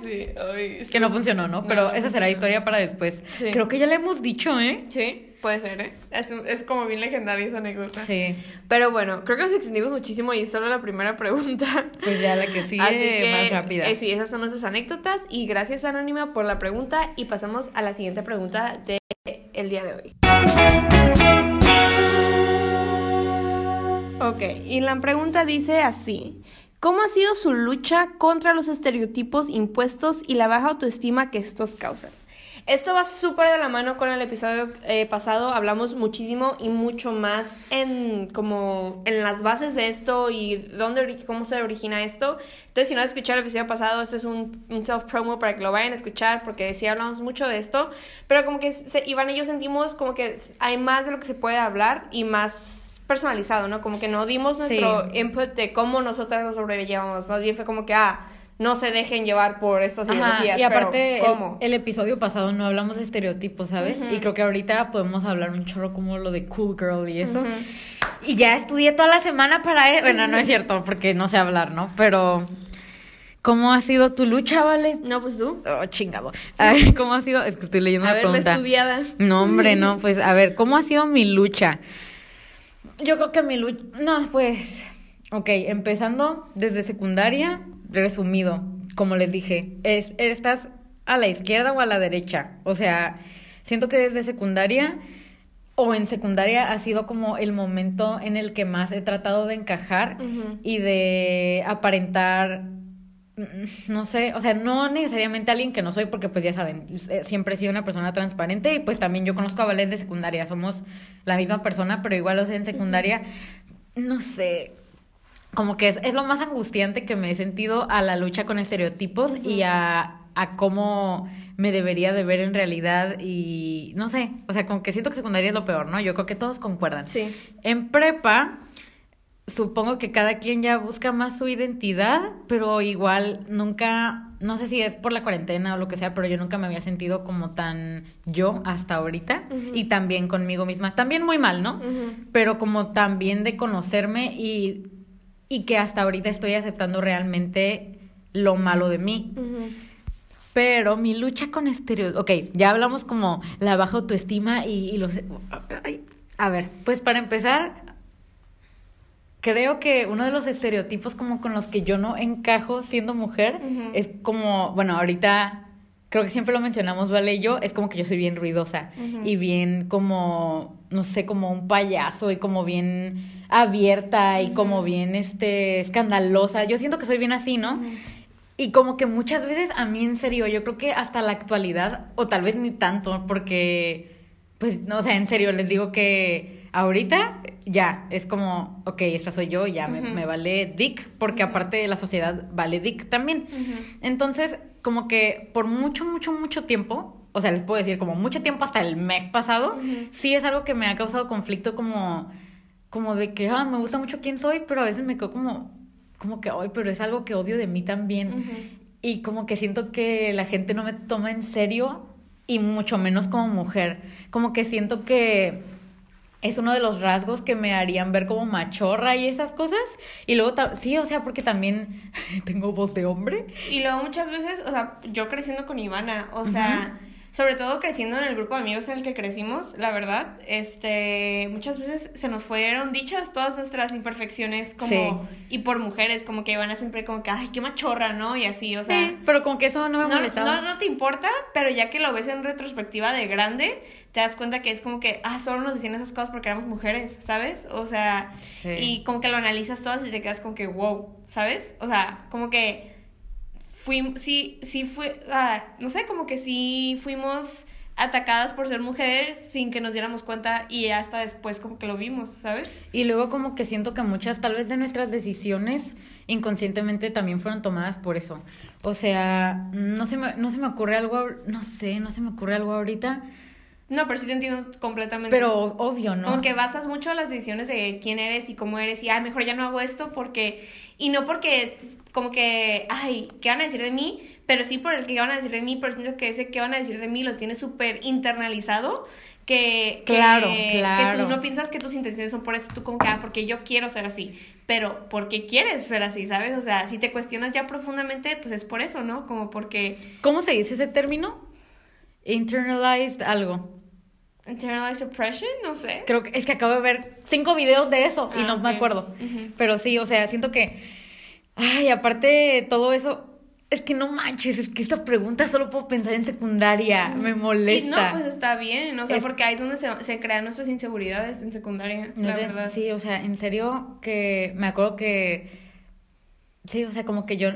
Sí, que no funcionó, ¿no? Pero esa será historia para después. Creo que ya le hemos dicho, ¿eh? Sí. Puede ser, ¿eh? Es, es, como bien legendaria esa anécdota. Sí. Pero bueno, creo que nos extendimos muchísimo y solo la primera pregunta. Pues ya la que sigue más rápida. Eh, sí, esas son nuestras anécdotas. Y gracias, Anónima, por la pregunta. Y pasamos a la siguiente pregunta del el día de hoy. Ok, y la pregunta dice así. ¿Cómo ha sido su lucha contra los estereotipos impuestos y la baja autoestima que estos causan? Esto va súper de la mano con el episodio eh, pasado. Hablamos muchísimo y mucho más en como en las bases de esto y dónde cómo se origina esto. Entonces, si no has escuchado el episodio pasado, este es un, self promo para que lo vayan a escuchar porque sí hablamos mucho de esto. Pero como que Iván y yo sentimos como que hay más de lo que se puede hablar y más personalizado, ¿no? Como que no dimos nuestro input de cómo nosotras lo sobrellevamos. Más bien fue como que, ah, no se dejen llevar por estas ideologías. y aparte, El, episodio pasado no hablamos de estereotipos, ¿sabes? Y creo que ahorita podemos hablar un chorro como lo de cool girl y eso. Y ya estudié toda la semana para eso. Bueno, no es cierto, porque no sé hablar, ¿no? Pero ¿Cómo ha sido tu lucha, vale? No, pues tú. Oh, chingado. A ver, ¿cómo ha sido? Es que estoy leyendo a una ver, estudiada. No, hombre, no. Pues, a ver, ¿cómo ha sido mi lucha? Yo creo que mi lucha... No, pues... Ok, empezando desde secundaria, resumido, como les dije, es, ¿estás a la izquierda o a la derecha? O sea, siento que desde secundaria o en secundaria ha sido como el momento en el que más he tratado de encajar y de aparentar mm, no sé, o sea, no necesariamente alguien que no soy, porque pues ya saben, eh, siempre he sido una persona transparente y pues también yo conozco a Vales de secundaria, somos la misma persona, pero igual, o sea, en secundaria, no sé, como que es, es, lo más angustiante que me he sentido a la lucha con estereotipos y a, a cómo me debería de ver en realidad y no sé, o sea, como que siento que secundaria es lo peor, ¿no? Yo creo que todos concuerdan. Sí. En prepa, supongo que cada quien ya busca más su identidad, pero igual nunca, no sé si es por la cuarentena o lo que sea, pero yo nunca me había sentido como tan yo hasta ahorita y también conmigo misma, también muy mal, ¿no? Pero como también de conocerme y, y que hasta ahorita estoy aceptando realmente lo malo de mí. Pero mi lucha con estereotipos. Ok, ya hablamos como la baja autoestima y, los. A ver, pues para empezar, creo que uno de los estereotipos como con los que yo no encajo siendo mujer es como, bueno, ahorita creo que siempre lo mencionamos, Vale y yo, es como que yo soy bien ruidosa y bien como, no sé, como un payaso y como bien abierta y como bien, este, escandalosa. Yo siento que soy bien así, ¿no? Y como que muchas veces a mí en serio, yo creo que hasta la actualidad, o tal vez ni tanto, porque, pues, no o sea, en serio, les digo que ahorita ya es como, ok, esta soy yo, ya me, vale Dick, porque aparte de la sociedad vale Dick también. Entonces, como que por mucho, mucho, mucho tiempo, o sea, les puedo decir como mucho tiempo hasta el mes pasado, sí es algo que me ha causado conflicto como, como de que, ah, me gusta mucho quién soy, pero a veces me quedo como, como que, ay, pero es algo que odio de mí también. Y como que siento que la gente no me toma en serio y mucho menos como mujer. Como que siento que es uno de los rasgos que me harían ver como machorra y esas cosas. Y luego, sí, o sea, porque también tengo voz de hombre. Y luego muchas veces, o sea, yo creciendo con Ivana, o sea sobre todo creciendo en el grupo de amigos en el que crecimos, la verdad, este, muchas veces se nos fueron dichas todas nuestras imperfecciones como, y por mujeres, como que iban a siempre como que, ay, qué machorra, ¿no? Y así, o sea. Sí, pero como que eso no me molestaba. No, no, te importa, pero ya que lo ves en retrospectiva de grande, te das cuenta que es como que, ah, solo nos decían esas cosas porque éramos mujeres, ¿sabes? O sea, y como que lo analizas todas y te quedas como que, wow, ¿sabes? O sea, como que fui, sí, sí fue, no sé, como que sí fuimos atacadas por ser mujeres sin que nos diéramos cuenta y hasta después como que lo vimos, ¿sabes? Y luego como que siento que muchas tal vez de nuestras decisiones inconscientemente también fueron tomadas por eso. O sea, no se me, no se me ocurre algo, no sé, no se me ocurre algo ahorita. No, pero sí te entiendo completamente. Pero obvio, ¿no? Como que basas mucho las decisiones de quién eres y cómo eres y, ay, mejor ya no hago esto porque... Y no porque como que, ay, ¿qué van a decir de mí? Pero sí por el que van a decir de mí, pero siento que ese que van a decir de mí lo tienes súper internalizado. Que, claro, claro. que tú no piensas que tus intenciones son por eso, tú como que, ah, porque yo quiero ser así, pero porque quieres ser así, ¿sabes? O sea, si te cuestionas ya profundamente, pues es por eso, ¿no? Como porque... ¿Cómo se dice ese término? Internalized algo. Internalized oppression, no sé. Creo que es que acabo de ver cinco videos de eso y no ah, me acuerdo. Pero sí, o sea, siento que Ay, aparte de todo eso, es que no manches, es que esta pregunta solo puedo pensar en secundaria, me molesta. Y no, pues está bien, o sea, porque ahí es donde se, crean nuestras inseguridades en secundaria, la verdad. Sí, o sea, en serio que me acuerdo que, sí, o sea, como que yo,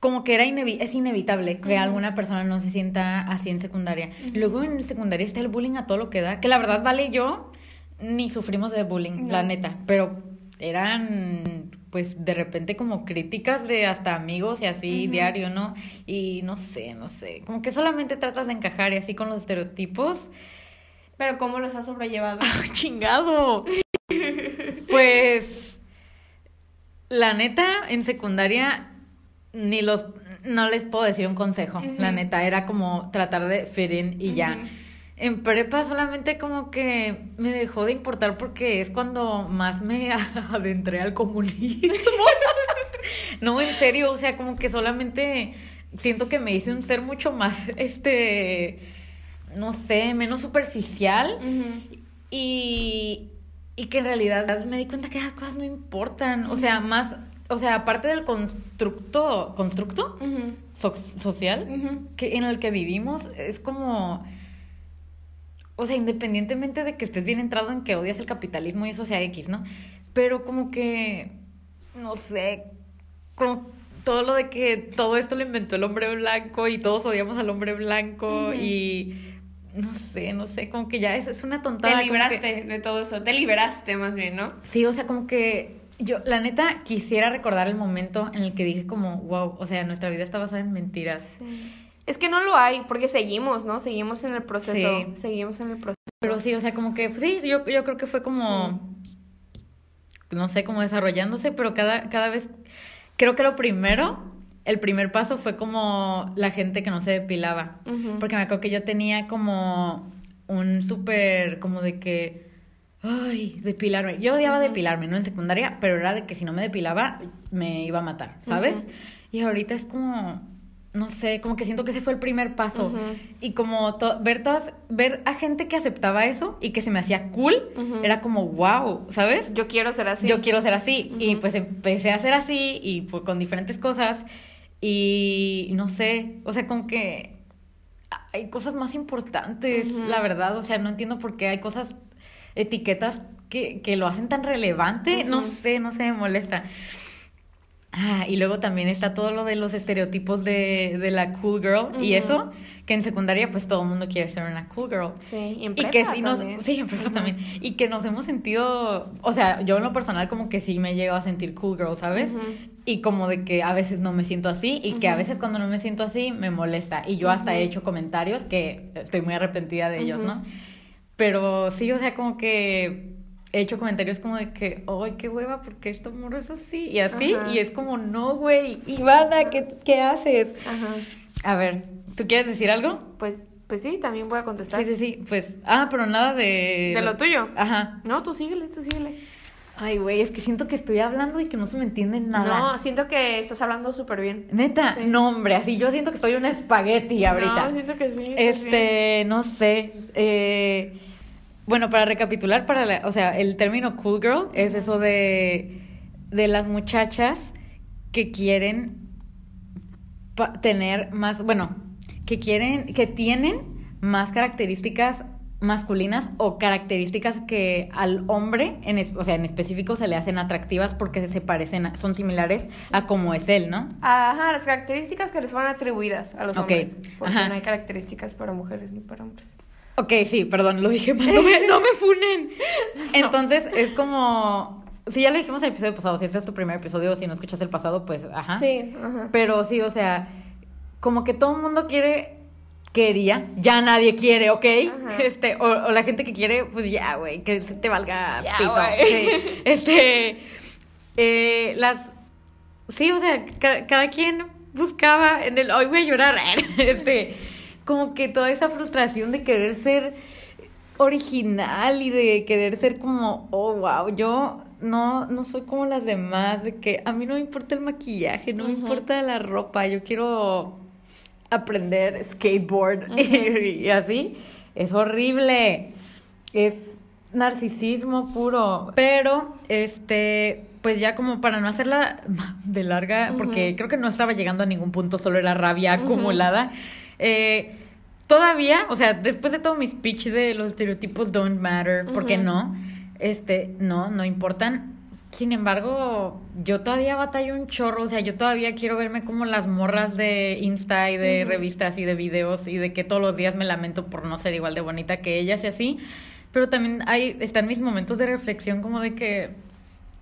como que era es inevitable que alguna persona no se sienta así en secundaria. Luego en secundaria está el bullying a todo lo que da, que la verdad, vale, yo ni sufrimos de bullying, la neta, pero eran pues de repente como críticas de hasta amigos y así diario, ¿no? Y no sé, no sé, como que solamente tratas de encajar y así con los estereotipos. Pero ¿cómo los has sobrellevado? ¡Ah, chingado! pues la neta, en secundaria ni los no les puedo decir un consejo. La neta era como tratar de fit y ya en prepa solamente como que me dejó de importar porque es cuando más me adentré al comunismo. no, en serio, o sea, como que solamente siento que me hice un ser mucho más, este, no sé, menos superficial. Y, y que en realidad me di cuenta que esas cosas no importan. O sea, más, o sea, aparte del constructo, constructo social que, en el que vivimos, es como, o sea, independientemente de que estés bien entrado en que odias el capitalismo y eso sea X, ¿no? Pero como que, no sé, como todo lo de que todo esto lo inventó el hombre blanco y todos odiamos al hombre blanco y no sé, no sé, como que ya es, es una tontada. Te libraste de todo eso, te liberaste más bien, ¿no? Sí, o sea, como que yo, la neta, quisiera recordar el momento en el que dije como, wow, o sea, nuestra vida está basada en mentiras. Sí. Es que no lo hay, porque seguimos, ¿no? Seguimos en el proceso, seguimos en el proceso. Pero sí, o sea, como que, sí, yo, yo creo que fue como, no sé, como desarrollándose, pero cada, cada vez, creo que lo primero el primer paso fue como la gente que no se depilaba. Porque me acuerdo que yo tenía como un súper, como de que, ay, depilarme. Yo odiaba depilarme, ¿no? En secundaria, pero era de que si no me depilaba, me iba a matar, ¿sabes? Y ahorita es como, no sé, como que siento que ese fue el primer paso. Y como ver todas, ver a gente que aceptaba eso y que se me hacía cool, era como, wow, ¿sabes? Yo quiero ser así. Yo quiero ser así. Y pues empecé a ser así y pues, con diferentes cosas. Y no sé, o sea, como que hay cosas más importantes, la verdad. O sea, no entiendo por qué hay cosas, etiquetas que, que lo hacen tan relevante. No sé, no sé, me molesta. Ah, y luego también está todo lo de los estereotipos de, de la cool girl y eso, que en secundaria pues todo el mundo quiere ser una cool girl. Sí, y en prepa que sí, nos, sí, en prepa también. Y que nos hemos sentido, o sea, yo en lo personal como que sí me llego a sentir cool girl, ¿sabes? Y como de que a veces no me siento así y que a veces cuando no me siento así me molesta. Y yo hasta he hecho comentarios que estoy muy arrepentida de ellos, ¿no? Pero sí, o sea, como que he hecho comentarios como de que, ay, qué hueva, porque esto morro es así y así. Y es como, no, güey, Ivana, ¿qué, ¿qué haces? Ajá. A ver, ¿tú quieres decir algo? Pues, pues sí, también voy a contestar. Sí, sí, sí. Pues, ah, pero nada de. De lo tuyo. Ajá. No, tú síguele, tú síguele. Ay, güey, es que siento que estoy hablando y que no se me entiende nada. No, siento que estás hablando súper bien. Neta, no, hombre, así yo siento que estoy un espagueti ahorita. No, siento que sí. Este, no sé. Eh bueno, para recapitular, para la, o sea, el término cool girl es eso de, de las muchachas que quieren tener más, bueno, que quieren, que tienen más características masculinas o características que al hombre, en o sea, en específico se le hacen atractivas porque se parecen, son similares a como es él, ¿no? Ajá, las características que les fueron atribuidas a los hombres. Porque no hay características para mujeres ni para hombres. Ok, sí, perdón, lo dije mal. No me, no me funen. Entonces, es como. Sí, ya lo dijimos en el episodio pasado. Si este es tu primer episodio, si no escuchas el pasado, pues ajá. Sí, ajá. Pero sí, o sea, como que todo el mundo quiere. Quería, ya nadie quiere, ¿ok? Este, o, la gente que quiere, pues ya, güey, que se te valga pito. Este. Eh, las. Sí, o sea, cada quien buscaba en el. Hoy voy a llorar. Este como que toda esa frustración de querer ser original y de querer ser como, oh, wow, yo no, no soy como las demás, de que a mí no me importa el maquillaje, no me importa la ropa, yo quiero aprender skateboard y, así. Es horrible. Es narcisismo puro. Pero, este, pues ya como para no hacerla de larga, porque creo que no estaba llegando a ningún punto, solo era rabia acumulada. Eh, todavía, o sea, después de todo mi speech de los estereotipos don't matter, ¿por qué no? Este, no, no importan. Sin embargo, yo todavía batallo un chorro, o sea, yo todavía quiero verme como las morras de Insta y de revistas y de videos y de que todos los días me lamento por no ser igual de bonita que ellas y así. Pero también hay, están mis momentos de reflexión como de que,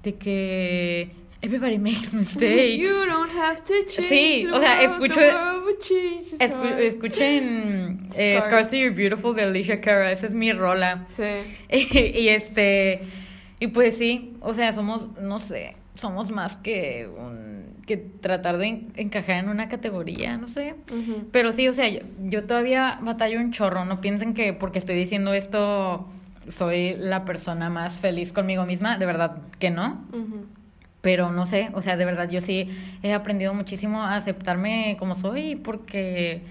de que Everybody makes mistakes. You don't have to change. Sí, o sea, escucho, escu, escuchen eh, Scars to You're Beautiful de Alicia Cara, esa es mi rola. Sí. Y, este, y pues sí, o sea, somos, no sé, somos más que un, que tratar de encajar en una categoría, no sé. Pero sí, o sea, yo, todavía batallo un chorro, no piensen que porque estoy diciendo esto soy la persona más feliz conmigo misma, de verdad que no. Pero no sé, o sea, de verdad yo sí he aprendido muchísimo a aceptarme como soy porque,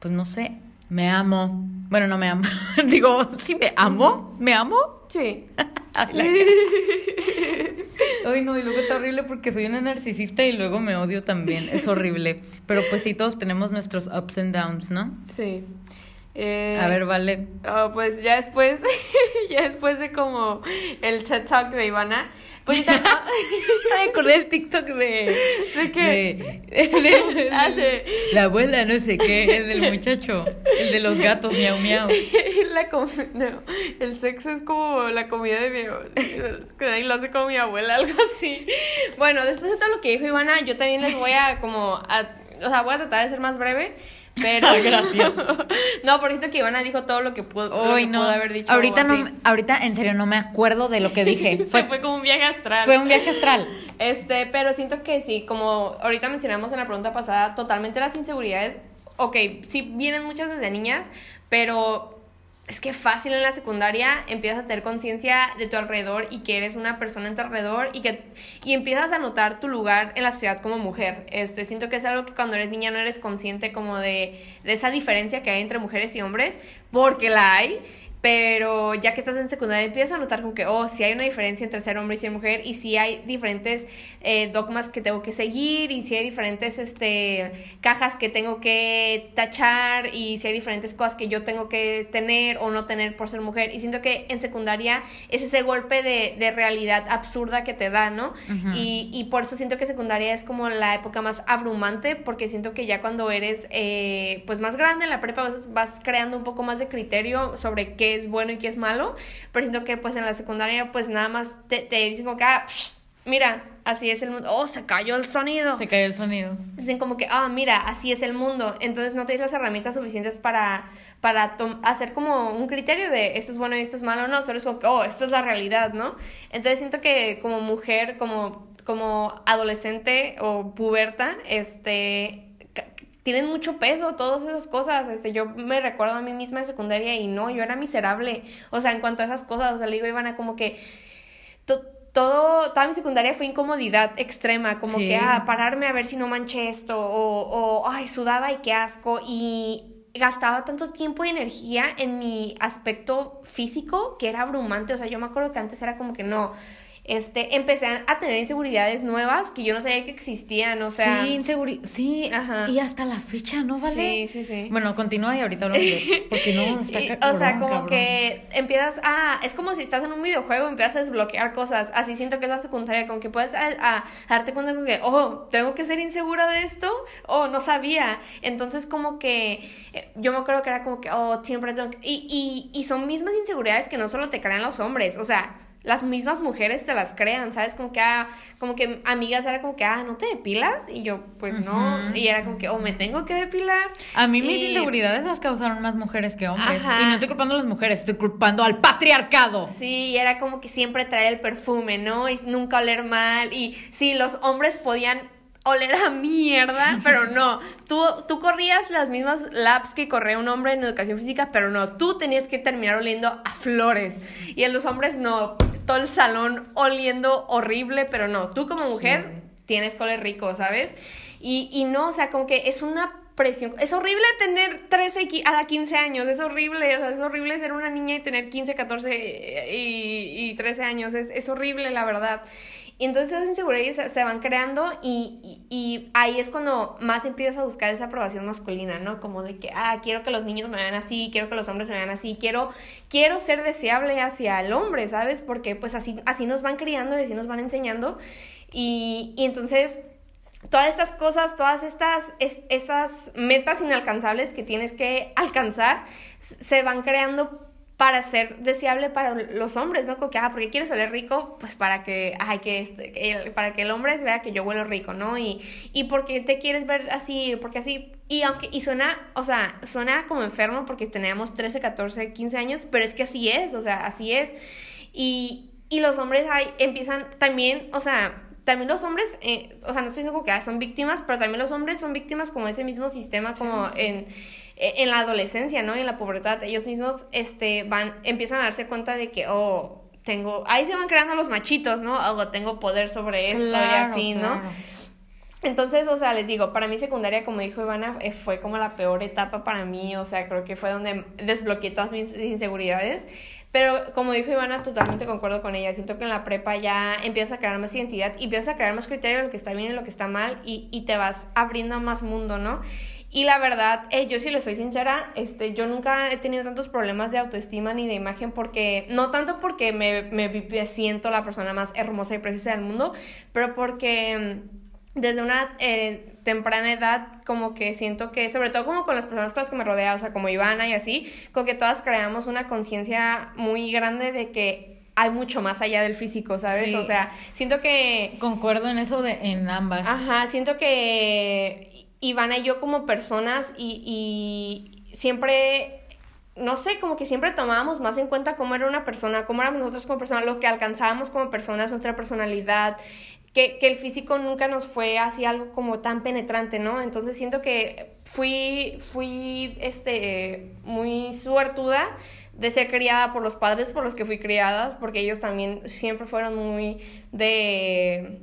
pues no sé, me amo. Bueno, no me amo. Digo, sí me amo, me amo. Sí. Ay, no, y luego está horrible porque soy una narcisista y luego me odio también. Es horrible. Pero pues sí, todos tenemos nuestros ups and downs, ¿no? Sí. Eh, a ver, vale. Oh, pues ya después, ya después de como el TED Talk de Ivana, pues Me acordé del TikTok de. ¿De qué? De, ah, La abuela, no sé qué, el del muchacho. El de los gatos, miau miau. La no, el sexo es como la comida de mi que lo hace como mi abuela, algo así. Bueno, después de todo lo que dijo Ivana, yo también les voy a como a, o sea, voy a tratar de ser más breve. Pero. Gracias. no, por cierto que Ivana dijo todo lo que pudo, no. haber dicho. Ahorita no, ahorita en serio no me acuerdo de lo que dije. Fue, fue como un viaje astral. Fue un viaje astral. Este, pero siento que sí, como ahorita mencionamos en la pregunta pasada, totalmente las inseguridades, ok, sí vienen muchas desde niñas, pero es que fácil en la secundaria empiezas a tener conciencia de tu alrededor y que eres una persona en tu alrededor y que y empiezas a notar tu lugar en la sociedad como mujer. Este, siento que es algo que cuando eres niña no eres consciente como de, de esa diferencia que hay entre mujeres y hombres, porque la hay pero ya que estás en secundaria empiezas a notar como que, oh, sí hay una diferencia entre ser hombre y ser mujer y sí hay diferentes eh, dogmas que tengo que seguir y sí hay diferentes este, cajas que tengo que tachar y sí hay diferentes cosas que yo tengo que tener o no tener por ser mujer. Y siento que en secundaria es ese golpe de, de realidad absurda que te da, ¿no? y, y, por eso siento que secundaria es como la época más abrumante porque siento que ya cuando eres eh, pues más grande en la prepa vas, vas creando un poco más de criterio sobre qué es bueno y qué es malo, pero siento que pues en la secundaria pues nada más te, te dicen como que, ah, mira, así es el mundo, oh, se cayó el sonido. Se cayó el sonido. Dicen como que, ah, mira, así es el mundo. Entonces no tienes las herramientas suficientes para, para hacer como un criterio de esto es bueno y esto es malo, no, solo es como que, oh, esto es la realidad, ¿no? Entonces siento que como mujer, como, como adolescente o puberta, este, tienen mucho peso todas esas cosas. Este, yo me recuerdo a mí misma de secundaria y no, yo era miserable. O sea, en cuanto a esas cosas, o sea, le digo, Ivana, como que todo, toda mi secundaria fue incomodidad extrema, como que, ah, pararme a ver si no manché esto, o, o, ay, sudaba y qué asco, y gastaba tanto tiempo y energía en mi aspecto físico que era abrumante, o sea, yo me acuerdo que antes era como que no, este, empecé a tener inseguridades nuevas que yo no sabía que existían, o sea. Sí, inseguridad, sí, Ajá. y hasta la fecha, ¿no vale? Sí, sí, sí. Bueno, continúa y ahorita hablamos de porque no, está y, O sea, como que empiezas a, es como si estás en un videojuego, empiezas a desbloquear cosas, así siento que es la secundaria, como que puedes a, darte cuenta como que, oh, tengo que ser insegura de esto, oh, no sabía, entonces como que, eh, yo me acuerdo que era como que, oh, siempre tengo que, y, y, y son mismas inseguridades que no solo te crean los hombres, o sea, las mismas mujeres te las crean, ¿sabes? Como que, ah, como que amigas era como que, ah, ¿no te depilas? Y yo, pues no. Y era como que, oh, me tengo que depilar. A mí mis inseguridades las causaron más mujeres que hombres. Y no estoy culpando a las mujeres, estoy culpando al patriarcado. Sí, y era como que siempre traer el perfume, ¿no? Y nunca oler mal. Y sí, los hombres podían oler a mierda, pero no. Tú, tú corrías las mismas laps que corría un hombre en educación física, pero no. Tú tenías que terminar oliendo a flores. Y en los hombres no. Todo el salón oliendo horrible, pero no. Tú como mujer tienes oler rico, ¿sabes? Y, y no, o sea, como que es una presión. Es horrible tener 13 a 15 años, es horrible, o sea, es horrible ser una niña y tener 15, 14 y, y 13 años, es, es horrible, la verdad. Y entonces esas inseguridades se, van creando y, y, ahí es cuando más empiezas a buscar esa aprobación masculina, ¿no? Como de que, ah, quiero que los niños me vean así, quiero que los hombres me vean así, quiero, quiero ser deseable hacia el hombre, ¿sabes? Porque pues así, así nos van criando y así nos van enseñando. Y, y entonces todas estas cosas, todas estas, estas metas inalcanzables que tienes que alcanzar, se van creando para ser deseable para los hombres, ¿no? Como que, ah, porque quieres oler rico, pues para que, ay, que, para que el hombre vea que yo huelo rico, ¿no? Y, y porque te quieres ver así, porque así, y aunque, y suena, o sea, suena como enfermo porque teníamos 13, 14, 15 años, pero es que así es, o sea, así es. Y, y los hombres ahí empiezan también, o sea, también los hombres, eh, o sea, no estoy diciendo que ah, son víctimas, pero también los hombres son víctimas como ese mismo sistema, como en en la adolescencia, ¿no? Y en la pubertad, ellos mismos este, van, empiezan a darse cuenta de que, oh, tengo, ahí se van creando los machitos, ¿no? O tengo poder sobre esto y así, ¿no? Entonces, o sea, les digo, para mí secundaria, como dijo Ivana, eh, fue como la peor etapa para mí, o sea, creo que fue donde desbloqueé todas mis inseguridades, pero como dijo Ivana, totalmente concuerdo con ella, siento que en la prepa ya empiezas a crear más identidad y empiezas a crear más criterio de lo que está bien y lo que está mal y, y te vas abriendo más mundo, ¿no? Y la verdad, eh, yo sí le soy sincera, este, yo nunca he tenido tantos problemas de autoestima ni de imagen porque, no tanto porque me, me siento la persona más hermosa y preciosa del mundo, pero porque mm, desde una eh, temprana edad como que siento que, sobre todo como con las personas con las que me rodea, o sea, como Ivana y así, con que todas creamos una conciencia muy grande de que hay mucho más allá del físico, ¿sabes? O sea, siento que... Concuerdo en eso de en ambas. Ajá, siento que Ivana y yo como personas y, y siempre no sé, como que siempre tomábamos más en cuenta cómo era una persona, cómo éramos nosotros como personas, lo que alcanzábamos como personas, nuestra personalidad, que, que, el físico nunca nos fue así algo como tan penetrante, ¿no? Entonces siento que fui, fui, este, muy suertuda de ser criada por los padres por los que fui criadas, porque ellos también siempre fueron muy de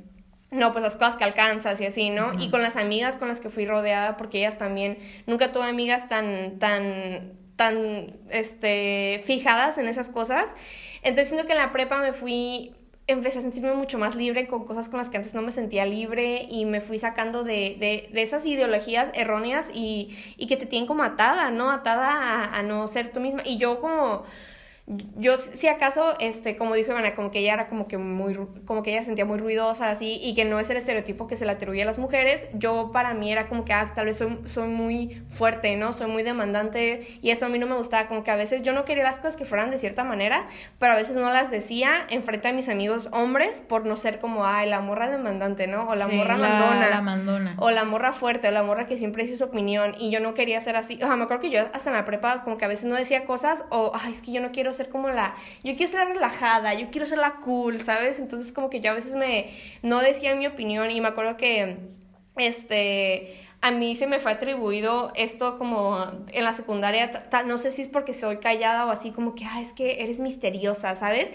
no, pues las cosas que alcanzas y así, ¿no? Y con las amigas con las que fui rodeada, porque ellas también, nunca tuve amigas tan, tan, tan, este, fijadas en esas cosas. Entonces siento que en la prepa me fui, empecé a sentirme mucho más libre con cosas con las que antes no me sentía libre y me fui sacando de, de, de esas ideologías erróneas y, y, que te tienen como atada, ¿no? Atada a, a no ser tú misma. Y yo como yo si acaso, este, como dijo Ivana, como que ella era como que muy, como que ella sentía muy ruidosa así y que no es el estereotipo que se le atribuye a las mujeres, yo para mí era como que, ah, tal vez soy, soy muy fuerte, ¿no? Soy muy demandante y eso a mí no me gustaba, como que a veces yo no quería las cosas que fueran de cierta manera, pero a veces no las decía enfrente a mis amigos hombres por no ser como, ay, la morra demandante, ¿no? O la morra mandona. La mandona. O la morra fuerte, o la morra que siempre dice su opinión y yo no quería ser así. O sea, me acuerdo que yo hasta en la prepa como que a veces no decía cosas o, ay, es que yo no quiero ser como la, yo quiero ser la relajada, yo quiero ser la cool, ¿sabes? Entonces como que yo a veces me, no decía mi opinión y me acuerdo que, este, a mí se me fue atribuido esto como en la secundaria, no sé si es porque soy callada o así como que, ah, es que eres misteriosa, ¿sabes?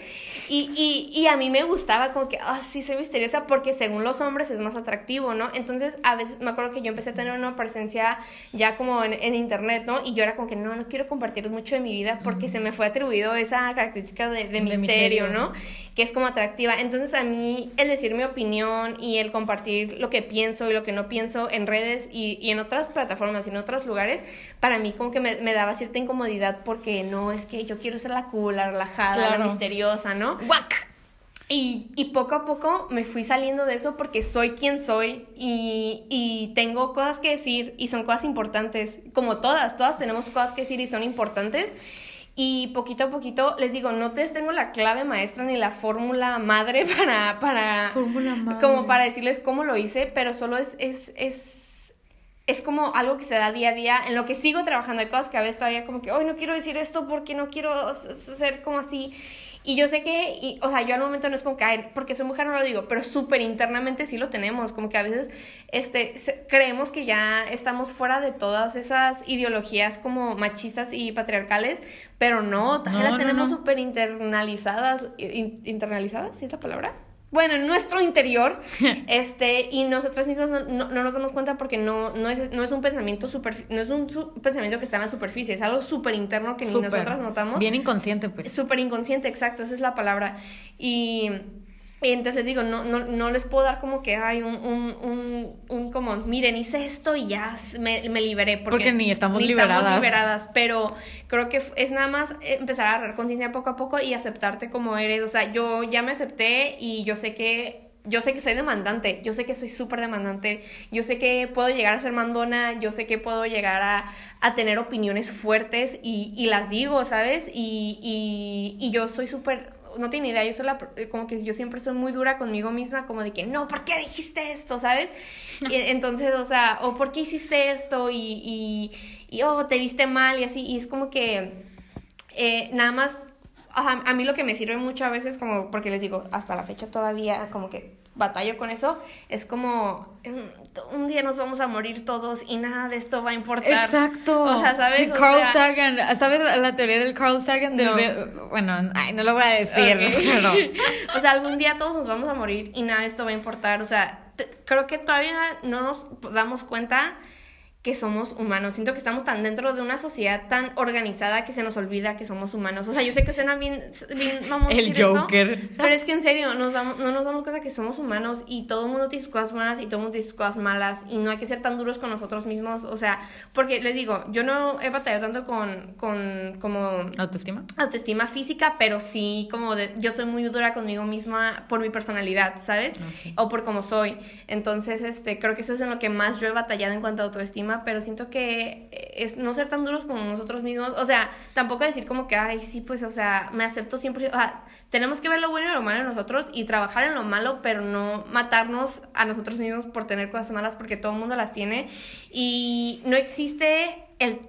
Y, y, y a mí me gustaba como que, ah, sí, soy misteriosa porque según los hombres es más atractivo, ¿no? Entonces a veces me acuerdo que yo empecé a tener una presencia ya como en, en internet, ¿no? Y yo era como que, no, no quiero compartir mucho de mi vida porque se me fue atribuido esa característica de, de, misterio, ¿no? Que es como atractiva. Entonces a mí el decir mi opinión y el compartir lo que pienso y lo que no pienso en redes y y, en otras plataformas y en otros lugares, para mí como que me, me, daba cierta incomodidad porque no, es que yo quiero ser la cool, la relajada, la misteriosa, ¿no? ¡Guac! Y, y, poco a poco me fui saliendo de eso porque soy quien soy y, y, tengo cosas que decir y son cosas importantes, como todas, todas tenemos cosas que decir y son importantes. Y poquito a poquito, les digo, no te tengo la clave maestra ni la fórmula madre para, para, fórmula madre. como para decirles cómo lo hice, pero solo es, es, es es como algo que se da día a día, en lo que sigo trabajando. Hay cosas que a veces todavía como que, hoy no quiero decir esto porque no quiero ser como así. Y yo sé que, y, o sea, yo al momento no es como que, porque soy mujer no lo digo, pero súper internamente sí lo tenemos. Como que a veces este, creemos que ya estamos fuera de todas esas ideologías como machistas y patriarcales, pero no, también las tenemos súper internalizadas. ¿Internalizadas? ¿Sí es la palabra? Bueno, en nuestro interior, este, y nosotras mismas no, no, nos damos cuenta porque no, no, es, no es un pensamiento super, no es un pensamiento que está en la superficie, es algo súper interno que ni nosotras notamos. Bien inconsciente, pues. Súper inconsciente, exacto, esa es la palabra. Y entonces digo, no, no, no les puedo dar como que hay un, un, un, un, como, miren, hice esto y ya me, me liberé. Porque, ni estamos liberadas. Estamos liberadas, pero creo que es nada más empezar a agarrar conciencia poco a poco y aceptarte como eres. O sea, yo ya me acepté y yo sé que yo sé que soy demandante, yo sé que soy súper demandante, yo sé que puedo llegar a ser mandona, yo sé que puedo llegar a, a tener opiniones fuertes y, y, las digo, ¿sabes? Y, y, y yo soy súper no tiene idea, yo soy la, eh, como que yo siempre soy muy dura conmigo misma, como de que, no, ¿por qué dijiste esto? ¿Sabes? y, entonces, o sea, o ¿por qué hiciste esto? Y, y, oh, te viste mal y así, y es como que eh, nada más, a, a mí lo que me sirve mucho a veces, como, porque les digo, hasta la fecha todavía, como que batallo con eso, es como mm, un día nos vamos a morir todos y nada de esto va a importar. Exacto. O sea, ¿sabes? Carl Sagan, ¿sabes la teoría del Carl Sagan? Del Bueno, ay, no lo voy a decir. o sea, algún día todos nos vamos a morir y nada de esto va a importar. O sea, creo que todavía no nos damos cuenta que somos humanos. Siento que estamos tan dentro de una sociedad tan organizada que se nos olvida que somos humanos. O sea, yo sé que suena bien, bien vamos a decir El Joker. pero es que en serio, nos damos, no nos damos cuenta que somos humanos y todo el mundo tiene sus cosas buenas y todo el mundo tiene sus cosas malas y no hay que ser tan duros con nosotros mismos. O sea, porque les digo, yo no he batallado tanto con, con como... Autoestima. Autoestima física, pero sí como de, yo soy muy dura conmigo misma por mi personalidad, ¿sabes? O por cómo soy. Entonces, este, creo que eso es en lo que más yo he batallado en cuanto a autoestima pero siento que es no ser tan duros como nosotros mismos. O sea, tampoco decir como que, ay, sí, pues, o sea, me acepto siempre. O sea, tenemos que ver lo bueno y lo malo en nosotros y trabajar en lo malo, pero no matarnos a nosotros mismos por tener cosas malas, porque todo el mundo las tiene. Y no existe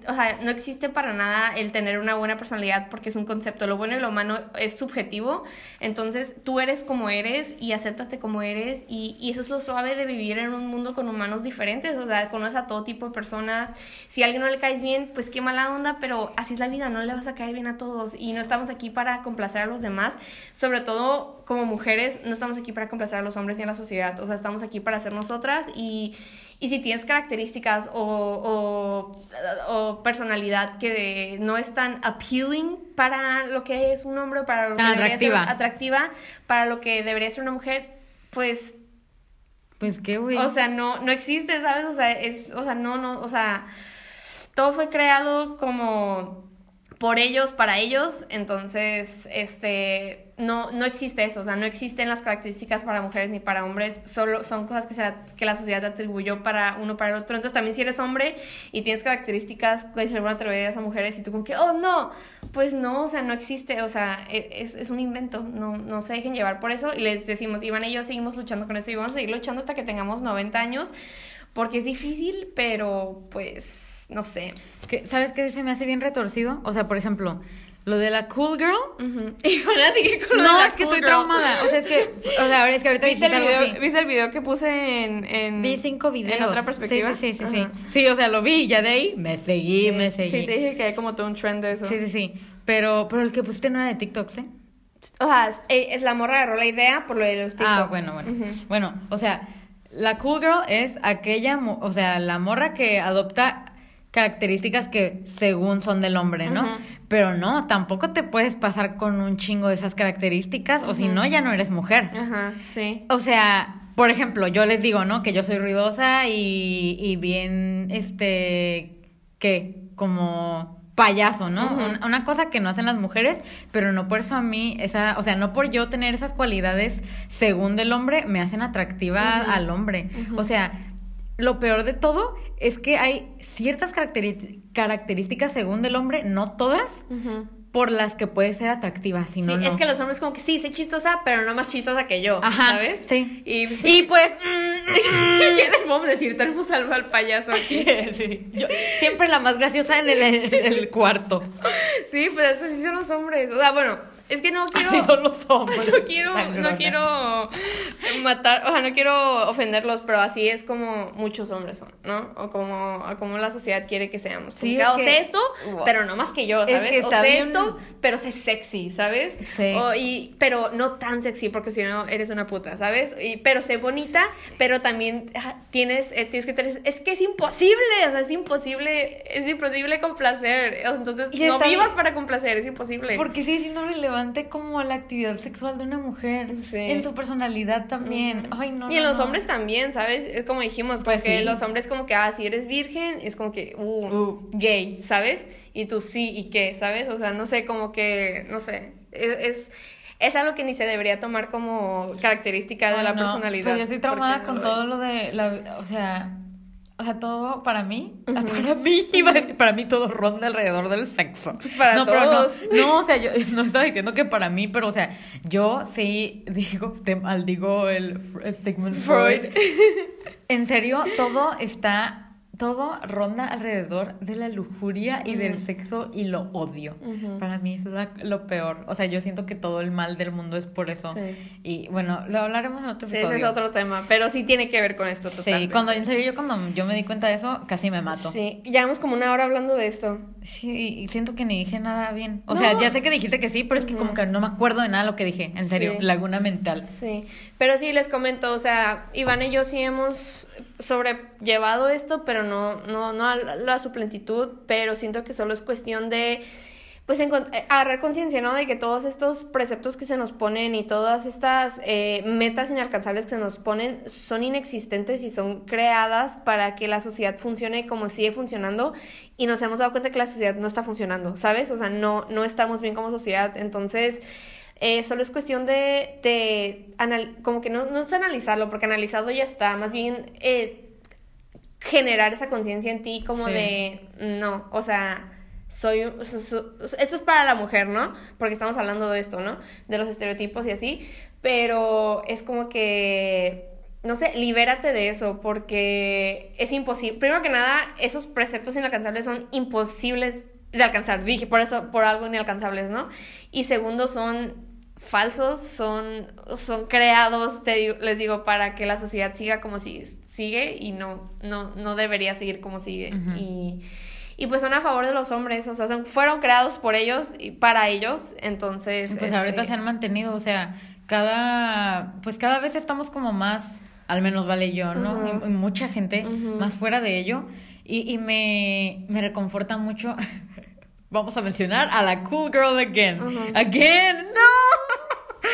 o sea, no existe para nada el tener una buena personalidad porque es un concepto. Lo bueno y lo malo es subjetivo. Entonces, tú eres como eres y acéptate como eres. Y, y, eso es lo suave de vivir en un mundo con humanos diferentes. O sea, conoces a todo tipo de personas. Si a alguien no le caes bien, pues qué mala onda, pero así es la vida, no le vas a caer bien a todos. Y no estamos aquí para complacer a los demás. Sobre todo como mujeres, no estamos aquí para complacer a los hombres ni a la sociedad. O sea, estamos aquí para ser nosotras y y si tienes características o, o, personalidad que no es tan appealing para lo que es un hombre, para lo que atractiva. Ser atractiva, para lo que debería ser una mujer, pues pues qué güey. O sea, no no existe, ¿sabes? O sea, es o sea, no no, o sea, todo fue creado como por ellos, para ellos, entonces, este, no, no existe eso, o sea, no existen las características para mujeres ni para hombres, solo son cosas que, se, que la sociedad atribuyó para uno para el otro, entonces también si eres hombre y tienes características que se le fueron atribuidas a mujeres y tú como que, oh, no, pues no, o sea, no existe, o sea, e, es, es un invento, no, no se dejen llevar por eso y les decimos, Iván y yo seguimos luchando con eso y vamos a seguir luchando hasta que tengamos 90 años, porque es difícil, pero pues no sé. ¿Sabes qué se me hace bien retorcido? O sea, por ejemplo, lo de la cool girl. Y con con lo No, es que estoy traumada. O sea, es que, o sea, es que ahorita ¿Viste el, video, ¿Viste el video que puse en, en. Vi cinco videos. En otra perspectiva. Sí, sí, sí, sí. Sí, o sea, lo vi y ya de ahí me seguí, me seguí. Sí, te dije que hay como todo un trend de eso. Sí, sí, sí. Pero, pero el que pusiste no era de TikTok, ¿sí? O sea, es, eh, la morra agarró la idea por lo de los ah, TikToks. Ah, bueno, bueno. Bueno, o sea, la cool girl es aquella, o sea, la morra que adopta características que según son del hombre, ¿no? Pero no, tampoco te puedes pasar con un chingo de esas características, o si no, ya no eres mujer. Ajá, sí. O sea, por ejemplo, yo les digo, ¿no? Que yo soy ruidosa y, y bien, este, que como payaso, ¿no? una, cosa que no hacen las mujeres, pero no por eso a mí, esa, o sea, no por yo tener esas cualidades según del hombre, me hacen atractiva al hombre. O sea, lo peor de todo es que hay ciertas características según del hombre, no todas, por las que puede ser atractiva, si no, sí, es que los hombres como que sí, soy chistosa, pero no más chistosa que yo, ¿sabes? Sí. Y, pues... ¿Qué les podemos decir? Tenemos algo al payaso aquí. sí. Yo, siempre la más graciosa en el, en el cuarto. Sí, pues así son los hombres. O sea, bueno es que no quiero. Así son los hombres. No quiero, no quiero matar, o sea, no quiero ofenderlos, pero así es como muchos hombres son, ¿no? O como, como la sociedad quiere que seamos. sí, que, o sé esto, pero no más que yo, ¿sabes? Es que o sé esto, pero sé sexy, ¿sabes? Sí. O, y, pero no tan sexy, porque si no eres una puta, ¿sabes? Y, pero sé bonita, pero también ah, tienes, eh, tienes que tener. Es que es imposible, o sea, es imposible, es imposible complacer. Entonces, no vivas para complacer, es imposible. Porque sí, siendo relevante como la actividad sexual de una mujer. En su personalidad también. Ay, no. Y en los hombres también, ¿sabes? Es como dijimos, pues porque los hombres como que, ah, si eres virgen, es como que, uh, uh, gay, ¿sabes? Y tú sí, ¿y qué? ¿Sabes? O sea, no sé, como que, no sé, e, es... es algo que ni se debería tomar como característica de la personalidad. Pues yo estoy traumada con todo lo de la, o sea, o sea, todo para mí, para mí, para mí todo ronda alrededor del sexo. Para no, todos. Pero no, no, o sea, yo no estaba diciendo que para mí, pero o sea, yo sí digo, te maldigo el, Sigmund Freud. en serio, todo está todo ronda alrededor de la lujuria y del sexo y lo odio. Para mí eso es lo peor. O sea, yo siento que todo el mal del mundo es por eso. Y bueno, lo hablaremos en otro episodio. ese es otro tema, pero sí tiene que ver con esto totalmente. Sí, cuando en serio yo cuando yo me di cuenta de eso, casi me mato. Sí, llevamos como una hora hablando de esto. Sí, y siento que ni dije nada bien. O sea, ya sé que dijiste que sí, pero es que como que no me acuerdo de nada lo que dije. En serio, laguna mental. Sí, pero sí les comento, o sea, Iván y yo sí hemos sobrellevado esto, pero no, no, no a, su plenitud, pero siento que solo es cuestión de pues eh, agarrar conciencia, ¿no? De que todos estos preceptos que se nos ponen y todas estas eh, metas inalcanzables que se nos ponen son inexistentes y son creadas para que la sociedad funcione como sigue funcionando y nos hemos dado cuenta que la sociedad no está funcionando, ¿sabes? O sea, no, no estamos bien como sociedad, entonces... Eh, solo es cuestión de, de como que no, no es analizarlo, porque analizado ya está, más bien generar esa conciencia en ti como de, no, o sea, soy, esto es para la mujer, ¿no? Porque estamos hablando de esto, ¿no? De los estereotipos y así, pero es como que, no sé, libérate de eso, porque es imposible, primero que nada, esos preceptos inalcanzables son imposibles de alcanzar, dije, por eso, por algo inalcanzables, ¿no? Y segundo, son falsos, son, son creados, te les digo, para que la sociedad siga como si sigue y no, no, no debería seguir como sigue. Y y pues son a favor de los hombres, o sea, fueron creados por ellos y para ellos, entonces... Pues ahorita este se han mantenido, o sea, cada, pues cada vez estamos como más, al menos vale yo, ¿no? y, mucha gente más fuera de ello, y, y me, me reconforta mucho, vamos a mencionar a la cool girl again, again, no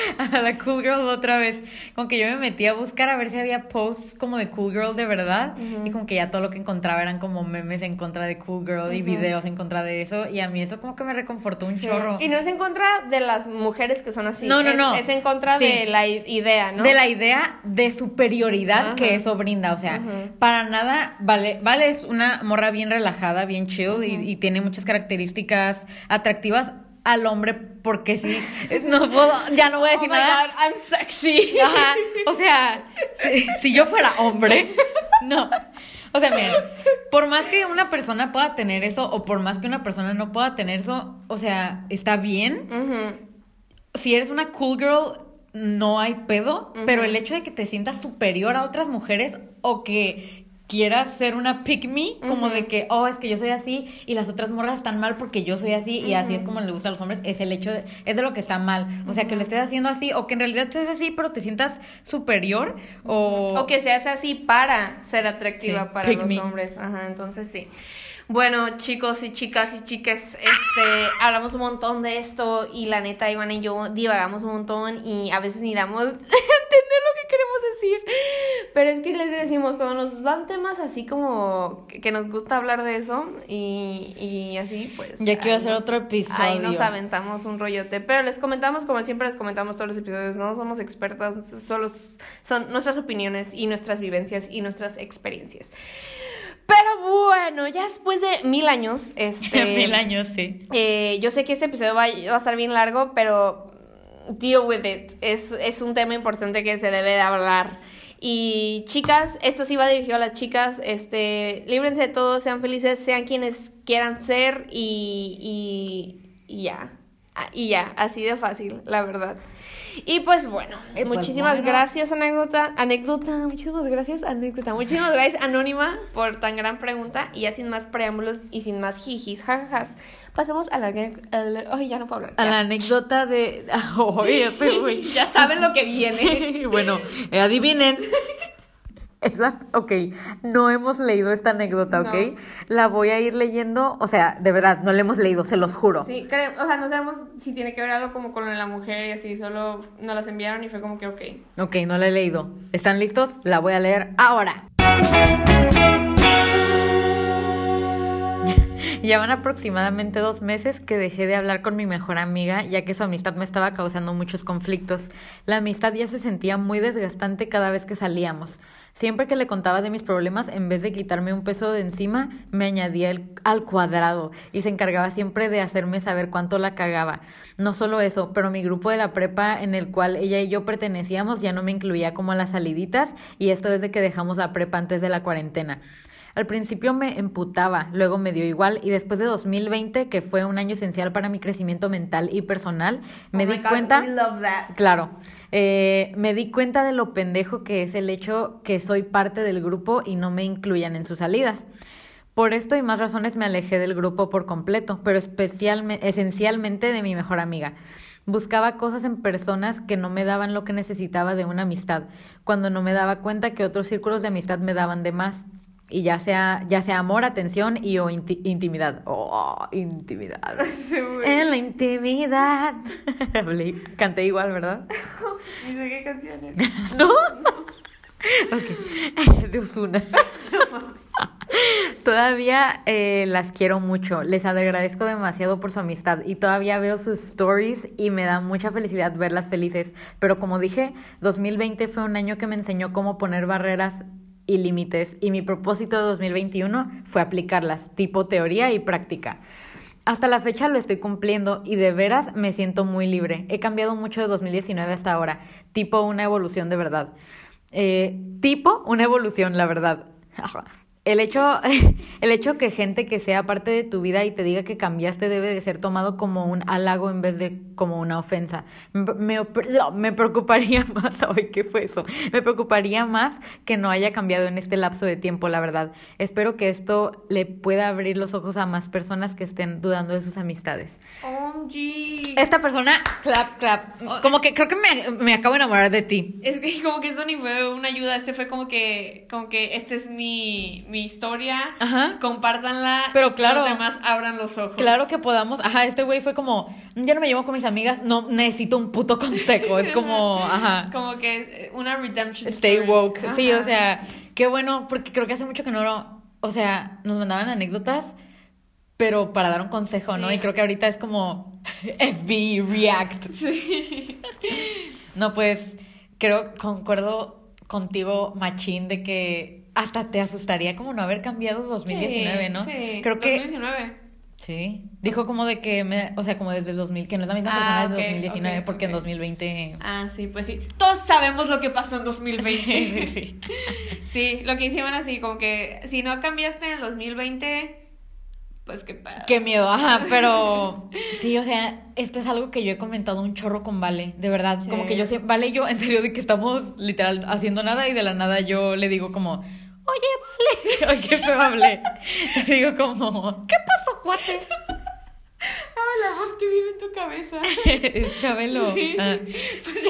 a la Cool Girl otra vez. Como que yo me metí a buscar a ver si había posts como de Cool Girl de verdad. Y como que ya todo lo que encontraba eran como memes en contra de Cool Girl y videos en contra de eso. Y a mí eso como que me reconfortó un chorro. Y no es en contra de las mujeres que son así. No, no, no. Es en contra de la idea, ¿no? De la idea de superioridad que eso brinda. O sea, para nada, vale, vale, es una morra bien relajada, bien chill y, y tiene muchas características atractivas al hombre porque sí, no puedo, ya no voy a decir oh nada. God, I'm sexy. Ajá. O sea, si, yo fuera hombre, no. O sea, miren, por más que una persona pueda tener eso o por más que una persona no pueda tener eso, o sea, está bien. Si eres una cool girl, no hay pedo, pero el hecho de que te sientas superior a otras mujeres o que quieras ser una pick me, como de que, oh, es que yo soy así y las otras morras están mal porque yo soy así y así es como le gusta a los hombres, es el hecho de, es de lo que está mal. O sea, que lo estés haciendo así o que en realidad estés así, pero te sientas superior o... O que seas así para ser atractiva para los hombres. Ajá, entonces sí. Bueno, chicos y chicas y chiques, este, hablamos un montón de esto y la neta, Iván y yo divagamos un montón y a veces ni damos a entender lo que queremos decir. Pero es que les decimos, cuando nos dan temas así como que nos gusta hablar de eso y, y así, pues. Ya quiero hacer otro episodio. Ahí nos aventamos un rollote. Pero les comentamos, como siempre les comentamos todos los episodios, no somos expertas, solo son nuestras opiniones y nuestras vivencias y nuestras experiencias. Pero bueno, ya después de mil años, este... mil años, sí. Eh, yo sé que este episodio va, a estar bien largo, pero deal with it. Es, es un tema importante que se debe de hablar. Y chicas, esto sí va dirigido a las chicas, este, líbrense de todo, sean felices, sean quienes quieran ser y, y, y ya. Ah, y ya, así de fácil, la verdad. Y pues bueno, pues muchísimas gracias anécdota, anécdota, muchísimas gracias anécdota, muchísimas gracias Anónima por tan gran pregunta y ya sin más preámbulos y sin más jijis, jajajas, pasemos a la, ay, ya no puedo hablar. A la anécdota de, ya saben lo que viene. bueno, eh, adivinen. Esa, ok, no hemos leído esta anécdota, ¿ok? La voy a ir leyendo, o sea, de verdad, no la hemos leído, se los juro. Sí, creo, o sea, no sabemos si tiene que ver algo como con la mujer y así, solo nos las enviaron y fue como que ok. Ok, no la he leído. ¿Están listos? La voy a leer ahora. Ya van aproximadamente dos meses que dejé de hablar con mi mejor amiga, ya que su amistad me estaba causando muchos conflictos. La amistad ya se sentía muy desgastante cada vez que salíamos. Siempre que le contaba de mis problemas, en vez de quitarme un peso de encima, me añadía el, al cuadrado y se encargaba siempre de hacerme saber cuánto la cagaba. No solo eso, pero mi grupo de la prepa en el cual ella y yo pertenecíamos ya no me incluía como a las saliditas y esto desde que dejamos la prepa antes de la cuarentena. Al principio me emputaba, luego me dio igual y después de 2020, que fue un año esencial para mi crecimiento mental y personal, me oh di cuenta... Claro. Eh, me di cuenta de lo pendejo que es el hecho que soy parte del grupo y no me incluyan en sus salidas. Por esto y más razones me alejé del grupo por completo, pero esencialmente de mi mejor amiga. Buscaba cosas en personas que no me daban lo que necesitaba de una amistad, cuando no me daba cuenta que otros círculos de amistad me daban de más. Y ya sea, ya sea amor, atención y o intimidad. Oh, intimidad. en la intimidad. Canté igual, ¿verdad? ¿Y sé qué canciones? ¿No? ok. De Osuna. Todavía eh, las quiero mucho, les agradezco demasiado por su amistad y todavía veo sus stories y me da mucha felicidad verlas felices. Pero como dije, 2020 fue un año que me enseñó cómo poner barreras y límites y mi propósito de 2021 fue aplicarlas, tipo teoría y práctica. Hasta la fecha lo estoy cumpliendo y de veras me siento muy libre. He cambiado mucho de 2019 hasta ahora, tipo una evolución de verdad. Eh, tipo una evolución, la verdad. El hecho, el hecho que gente que sea parte de tu vida y te diga que cambiaste debe de ser tomado como un halago en vez de como una ofensa. Me, me preocuparía más, hoy ¿qué fue eso? Me preocuparía más que no haya cambiado en este lapso de tiempo, la verdad. Espero que esto le pueda abrir los ojos a más personas que estén dudando de sus amistades. Esta persona, clap, clap. Oh, como que creo que me, me, acabo de enamorar de ti. Es que como que esto ni fue una ayuda, este fue como que, como que este es mi, mi historia. Ajá. Compártanla. Pero claro. los demás abran los ojos. Claro que podamos. Ajá, este güey fue como, ya no me llevo con mis amigas, no necesito un puto consejo. Es como, ajá. Como que una redemption. Stay woke. sí, o sea, qué bueno, porque creo que hace mucho que no, o sea, nos mandaban anécdotas pero para dar un consejo, ¿no? Y creo que ahorita es como FBI React. Sí. No, pues creo, concuerdo contigo, Machín, de que hasta te asustaría como no haber cambiado 2019, ¿no? Sí, creo que 2019. Sí, dijo como de que, me, o sea, como desde el 2000, que no es la misma persona ah, desde 2019, porque en 2020... Ah, sí, pues sí, todos sabemos lo que pasó en 2020. sí, sí. sí, lo que hicieron así, como que si no cambiaste en el 2020 pues qué Qué miedo, ajá, pero sí, o sea, esto es algo que yo he comentado un chorro con Vale, de verdad, como que yo sé, Vale y yo, en serio, de que estamos literal haciendo nada y de la nada yo le digo como, oye, Vale, oye, qué feo hablé, digo como, ¿qué pasó, cuate? Ah, la voz que vive en tu cabeza. es Chabelo. Sí. Ah. Pues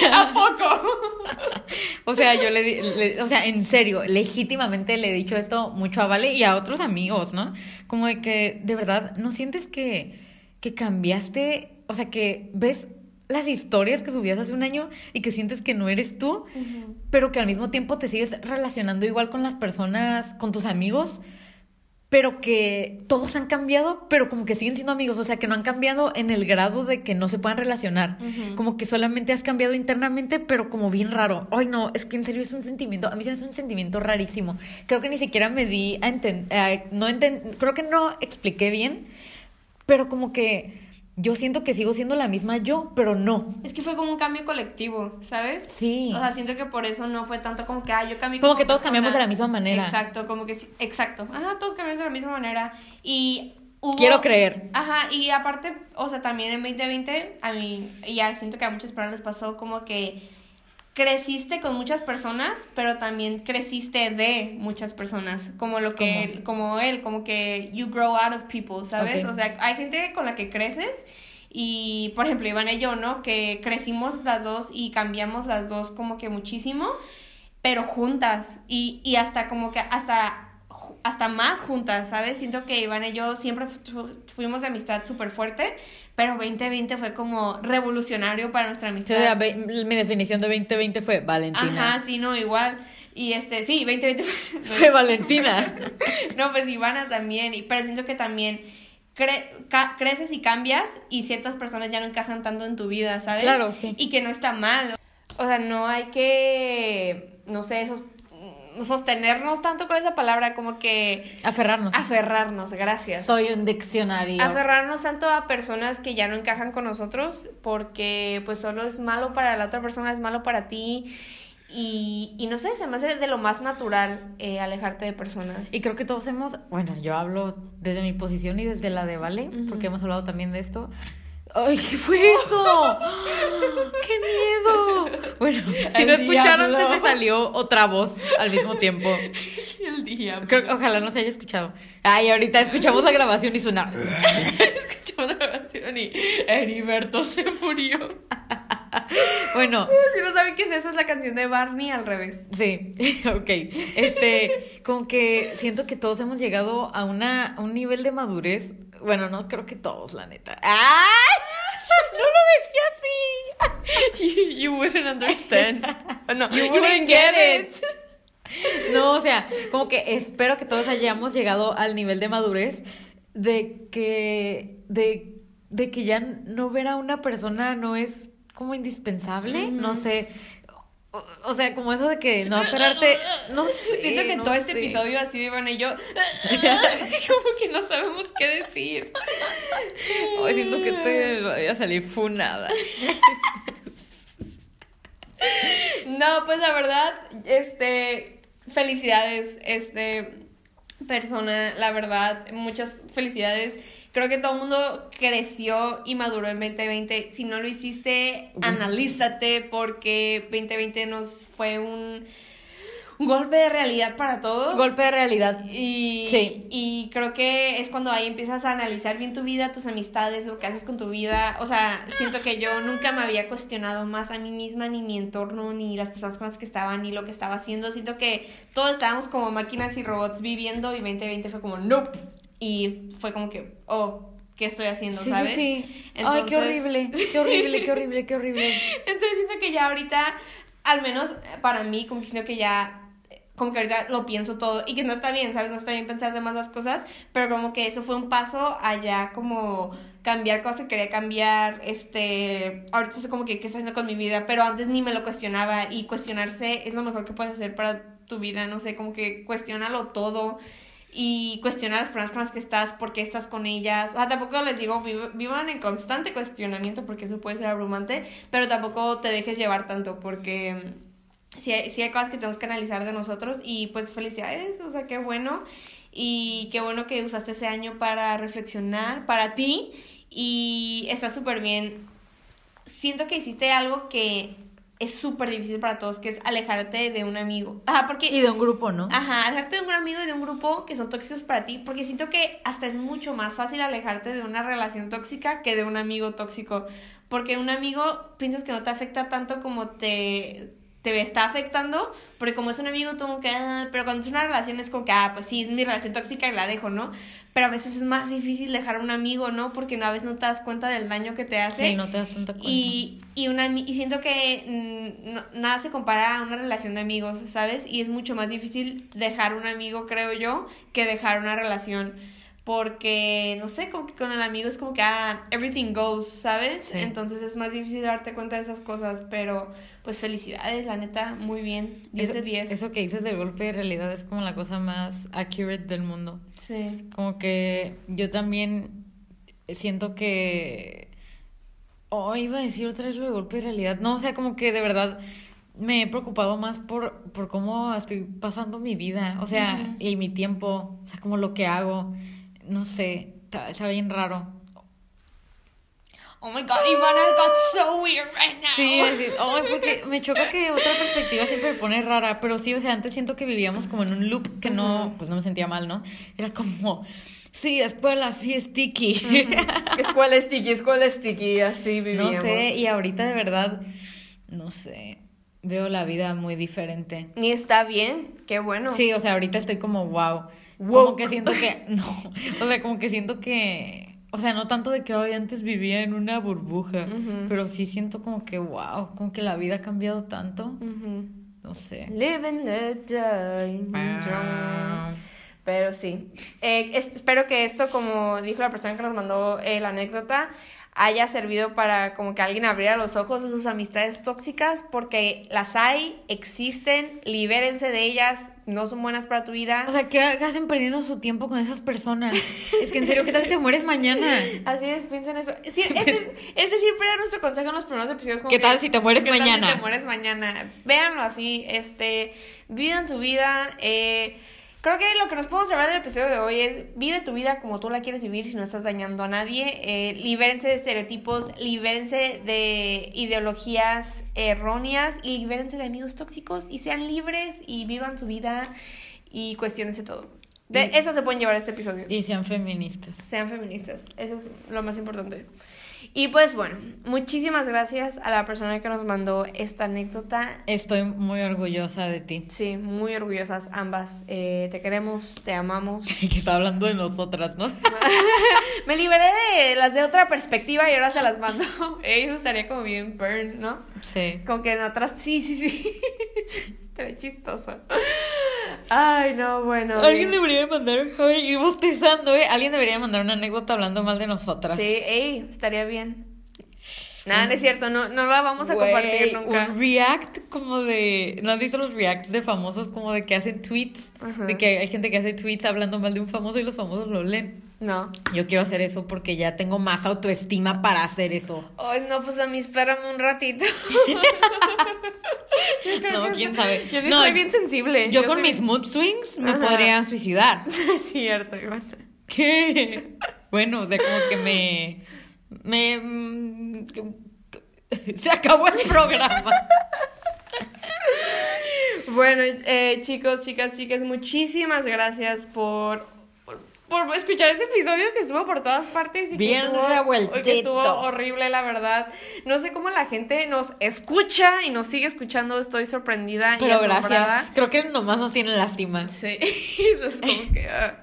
ya, ¿a poco? o sea, yo le, le, o sea, en serio, legítimamente le he dicho esto mucho a Vale y a otros amigos, ¿no? Como de que, de verdad, ¿no sientes que, que cambiaste? O sea, que ves las historias que subías hace un año y que sientes que no eres tú, pero que al mismo tiempo te sigues relacionando igual con las personas, con tus amigos pero que todos han cambiado, pero como que siguen siendo amigos, o sea, que no han cambiado en el grado de que no se puedan relacionar, como que solamente has cambiado internamente, pero como bien raro. Ay, no, es que en serio es un sentimiento, a mí se me hace un sentimiento rarísimo. Creo que ni siquiera me di a entender, no creo que no expliqué bien, pero como que yo siento que sigo siendo la misma yo, pero no. Es que fue como un cambio colectivo, ¿sabes? Sí. O sea, siento que por eso no fue tanto como que, ah, yo cambié como, como que todos cambiamos de la misma manera. Exacto, como que sí, exacto. Ajá, todos cambiamos de la misma manera. Y hubo... Quiero creer. Ajá, y aparte, o sea, también en 2020, a mí, ya siento que a muchas personas les pasó como que creciste con muchas personas, pero también creciste de muchas personas, como lo que él, como él, como que you grow out of people, ¿sabes? O sea, hay gente con la que creces y, por ejemplo, Iván y yo, ¿no? Que crecimos las dos y cambiamos las dos como que muchísimo, pero juntas y, y hasta como que hasta hasta más juntas, ¿sabes? Siento que Iván y yo siempre fuimos de amistad súper fuerte, pero 2020 fue como revolucionario para nuestra amistad. mi definición de 2020 fue Valentina. Ajá, sí, no, igual. Y este, sí, 2020 fue... fue Valentina. no, pues Ivana también, y, pero siento que también creces y cambias y ciertas personas ya no encajan tanto en tu vida, ¿sabes? Claro, sí. Y que no está mal. O sea, no hay que, no sé, esos sostenernos tanto con esa palabra como que... Aferrarnos. Aferrarnos, gracias. Soy un diccionario. Aferrarnos tanto a personas que ya no encajan con nosotros porque pues solo es malo para la otra persona, es malo para ti y, y no sé, se me hace de lo más natural eh, alejarte de personas. Y creo que todos hemos, bueno, yo hablo desde mi posición y desde la de Vale, porque hemos hablado también de esto. ¡Ay, qué fue eso! ¡Qué miedo! Bueno, si no escucharon, se me salió otra voz al mismo tiempo. El diablo. ojalá no se haya escuchado. Ay, ahorita escuchamos la grabación y suena. escuchamos la grabación y Heriberto se murió. bueno. Si no saben qué es eso, es la canción de Barney al revés. Sí, ok. Este, como que siento que todos hemos llegado a, una, a un nivel de madurez. Bueno, no creo que todos, la neta. ¡Ay! No lo decía así. You, wouldn't understand. No, you wouldn't, get, it. No, o sea, como que espero que todos hayamos llegado al nivel de madurez de que, de, de que ya no ver a una persona no es como indispensable, no sé. O, sea, como eso de que no esperarte. No Siento que todo este episodio así de Iván y yo. como que no sabemos qué decir. Hoy siento que estoy voy a salir funada. no, pues la verdad, este. Felicidades, este. Persona, la verdad, muchas felicidades Creo que todo el mundo creció y maduró en 2020. Si no lo hiciste, analízate porque 2020 nos fue un, golpe de realidad para todos. Golpe de realidad. Y, sí. y creo que es cuando ahí empiezas a analizar bien tu vida, tus amistades, lo que haces con tu vida. O sea, siento que yo nunca me había cuestionado más a mí misma, ni mi entorno, ni las personas con las que estaba, ni lo que estaba haciendo. Siento que todos estábamos como máquinas y robots viviendo y 2020 fue como, nope, y fue como que, oh, ¿qué estoy haciendo? ¿Sabes? Sí, sí. Ay, qué horrible, qué horrible, qué horrible, qué horrible. Entonces siento que ya ahorita, al menos para mí, como que siento que ya como que ahorita lo pienso todo y que no está bien, ¿sabes? No está bien pensar de más las cosas, pero como que eso fue un paso allá como cambiar cosas que quería cambiar, este, ahorita estoy como que qué estoy haciendo con mi vida, pero antes ni me lo cuestionaba y cuestionarse es lo mejor que puedes hacer para tu vida, no sé, como que cuestionalo todo y cuestionar las personas con las que estás, por qué estás con ellas. O sea, tampoco les digo, vivan en constante cuestionamiento porque eso puede ser abrumante, pero tampoco te dejes llevar tanto porque sí hay, hay cosas que tenemos que analizar de nosotros y pues felicidades, o sea, qué bueno y qué bueno que usaste ese año para reflexionar para ti y está súper bien. Siento que hiciste algo que es súper difícil para todos, que es alejarte de un amigo. Ajá, porque... Y de un grupo, ¿no? Ajá, alejarte de un amigo y de un grupo que son tóxicos para ti, porque siento que hasta es mucho más fácil alejarte de una relación tóxica que de un amigo tóxico, porque un amigo piensas que no te afecta tanto como te te está afectando, porque como es un amigo, tú como que, ah", pero cuando es una relación es como que, ah, pues sí, es mi relación tóxica y la dejo, ¿no? Pero a veces es más difícil dejar a un amigo, ¿no? Porque a veces no te das cuenta del daño que te hace. Sí, no te das cuenta. Y, y, una, y siento que mm, nada se compara a una relación de amigos, ¿sabes? Y es mucho más difícil dejar un amigo, creo yo, que dejar una relación porque, no sé, como que con el amigo es como que, ah, everything goes, ¿sabes? Entonces es más difícil darte cuenta de esas cosas, pero pues felicidades, la neta, muy bien, 10 de 10. Eso que dices del golpe de realidad es como la cosa más accurate del mundo. Sí. Como que yo también siento que... Oh, iba a decir otra vez lo de golpe de realidad. No, o sea, como que de verdad me he preocupado más por, por cómo estoy pasando mi vida, o sea, y mi tiempo, o sea, como lo que hago no sé, está, bien raro. Oh my god, Ivana got so weird right now. Sí, es oh, porque me choca que otra perspectiva siempre me pone rara, pero sí, o sea, antes siento que vivíamos como en un loop que no, pues no me sentía mal, ¿no? Era como, sí, escuela, sí, sticky. Escuela sticky, escuela sticky, así vivíamos. No sé, y ahorita de verdad, no sé, veo la vida muy diferente. Y está bien, qué bueno. Sí, o sea, ahorita estoy como, wow como que siento que, no, o sea, como que siento que, o sea, no tanto de que hoy antes vivía en una burbuja, pero sí siento como que, wow, como que la vida ha cambiado tanto. No sé. Living the Pero sí. Eh, espero que esto, como dijo la persona que nos mandó eh, la anécdota, haya servido para como que alguien abriera los ojos a sus amistades tóxicas, porque las hay, existen, libérense de ellas, no son buenas para tu vida. O sea, ¿qué hacen perdiendo su tiempo con esas personas? es que en serio, ¿qué tal si te mueres mañana? Así es, piensen eso. Sí, este, este, siempre era nuestro consejo en los primeros episodios. ¿Qué tal si te mueres mañana? si te mueres mañana? Véanlo así, este, vivan su vida, eh Creo que lo que nos podemos llevar del episodio de hoy es vive tu vida como tú la quieres vivir si no estás dañando a nadie. Eh, libérense de estereotipos, libérense de ideologías erróneas y libérense de amigos tóxicos y sean libres y vivan su vida y cuestionense todo. De eso se pueden llevar este episodio. Y sean feministas. Sean feministas. Eso es lo más importante. Y pues bueno, muchísimas gracias a la persona que nos mandó esta anécdota. Estoy muy orgullosa de ti. Sí, muy orgullosas ambas. Eh, te queremos, te amamos. que está hablando de nosotras, ¿no? Me liberé de las de otra perspectiva y ahora se las mando. Eso estaría como bien burn, ¿no? Sí. Como que en otras, sí, sí, sí. Pero chistoso. Ay, no, bueno. Alguien debería mandar, ay, bostezando, ¿eh? Alguien debería mandar una anécdota hablando mal de nosotras. Sí, ey, estaría bien. Nada, no es cierto, no, no la vamos a compartir nunca. Un react como de. ¿No has visto los reacts de famosos como de que hacen tweets? De que hay gente que hace tweets hablando mal de un famoso y los famosos lo leen. No. Yo quiero hacer eso porque ya tengo más autoestima para hacer eso. Ay, no, pues a mí espérame un ratito. no, quién sabe. Yo sí soy bien sensible. Yo, con mis mood swings me podría suicidar. Es cierto, Iván. ¿Qué? Bueno, o sea, como que me. Me. Mm, se acabó el programa. Bueno, eh, chicos, chicas, chicas, muchísimas gracias por por escuchar este episodio que estuvo por todas partes y bien que estuvo, horrible, la verdad. No sé cómo la gente nos escucha y nos sigue escuchando. Estoy sorprendida Pero gracias. Creo que nomás nos tiene lástima. Sí, eso es como que. Ah.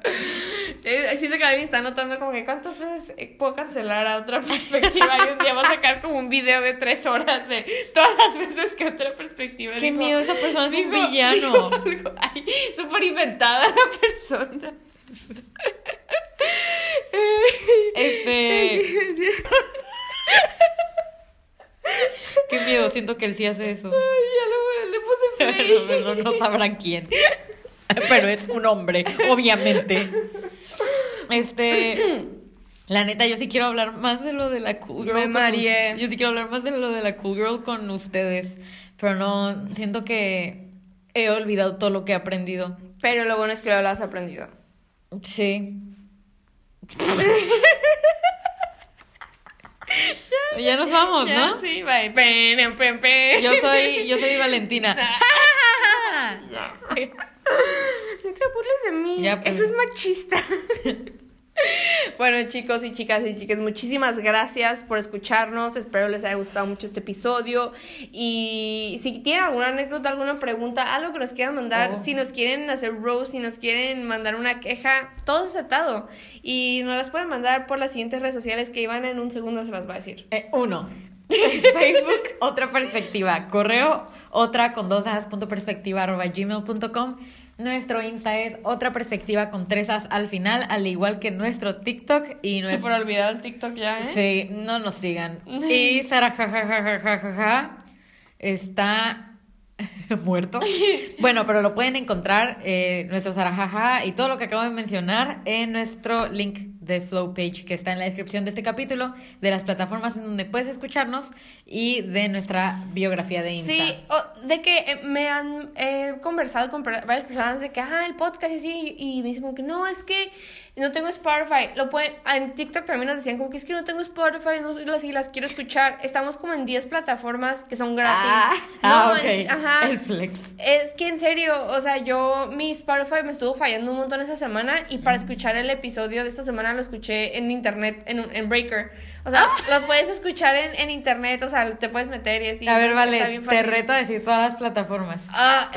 Eh, siento que alguien está notando como que cuántas veces puedo cancelar a otra perspectiva y un día va a sacar como un video de tres horas de todas las veces que otra perspectiva. Qué miedo, esa persona es un villano. Ay, súper inventada la persona. Este. Qué miedo, siento que él sí hace eso. Ay, ya lo, le puse play. no, no, sabrán quién. Pero es un hombre, obviamente. Este. La neta, yo sí quiero hablar más de lo de la cool girl. Me Yo sí quiero hablar más de lo de la cool girl con ustedes. Pero no, siento que he olvidado todo lo que he aprendido. Pero lo bueno es que lo has aprendido. Sí. ya nos vamos, ¿no? Sí, bye. Yo soy, yo soy Valentina. no te burles de mí. Pues. Eso es machista. Bueno, chicos y chicas y chicas, muchísimas gracias por escucharnos. Espero les haya gustado mucho este episodio. Y si tienen alguna anécdota, alguna pregunta, algo que nos quieran mandar, oh. si nos quieren hacer rose, si nos quieren mandar una queja, todo aceptado. Y nos las pueden mandar por las siguientes redes sociales que Iván en un segundo se las va a decir. Eh, uno. Facebook, otra perspectiva. Correo, otra con dos punto perspectiva arroba gmail.com. Nuestro Insta es otra perspectiva con tres as al final, al igual que nuestro TikTok y nuestro... Super olvidado el TikTok ya, ¿eh? Sí, no nos sigan. y Sara jajajajajaja está muerto. bueno, pero lo pueden encontrar, eh, nuestro Sarajaja y todo lo que acabo de mencionar en nuestro link de Flow Page que está en la descripción de este capítulo, de las plataformas en donde puedes escucharnos y de nuestra biografía de Insta. Sí, de que eh, me han conversado con varias personas de que, ah, el podcast y así, y me dicen como que no, es que no tengo Spotify. Lo pueden, en TikTok también nos decían como que es que no tengo Spotify, no las, y las quiero escuchar. Estamos como en 10 plataformas que son gratis. Ah, ah ok. ajá. El flex. Es que en serio, o sea, yo, mi Spotify me estuvo fallando un montón esa semana y para escuchar el episodio de esta semana lo escuché en internet, en, en Breaker. O sea, ah. lo puedes escuchar en, en, internet, o sea, te puedes meter y así. A ver, vale, te reto a decir todas las plataformas. Ah,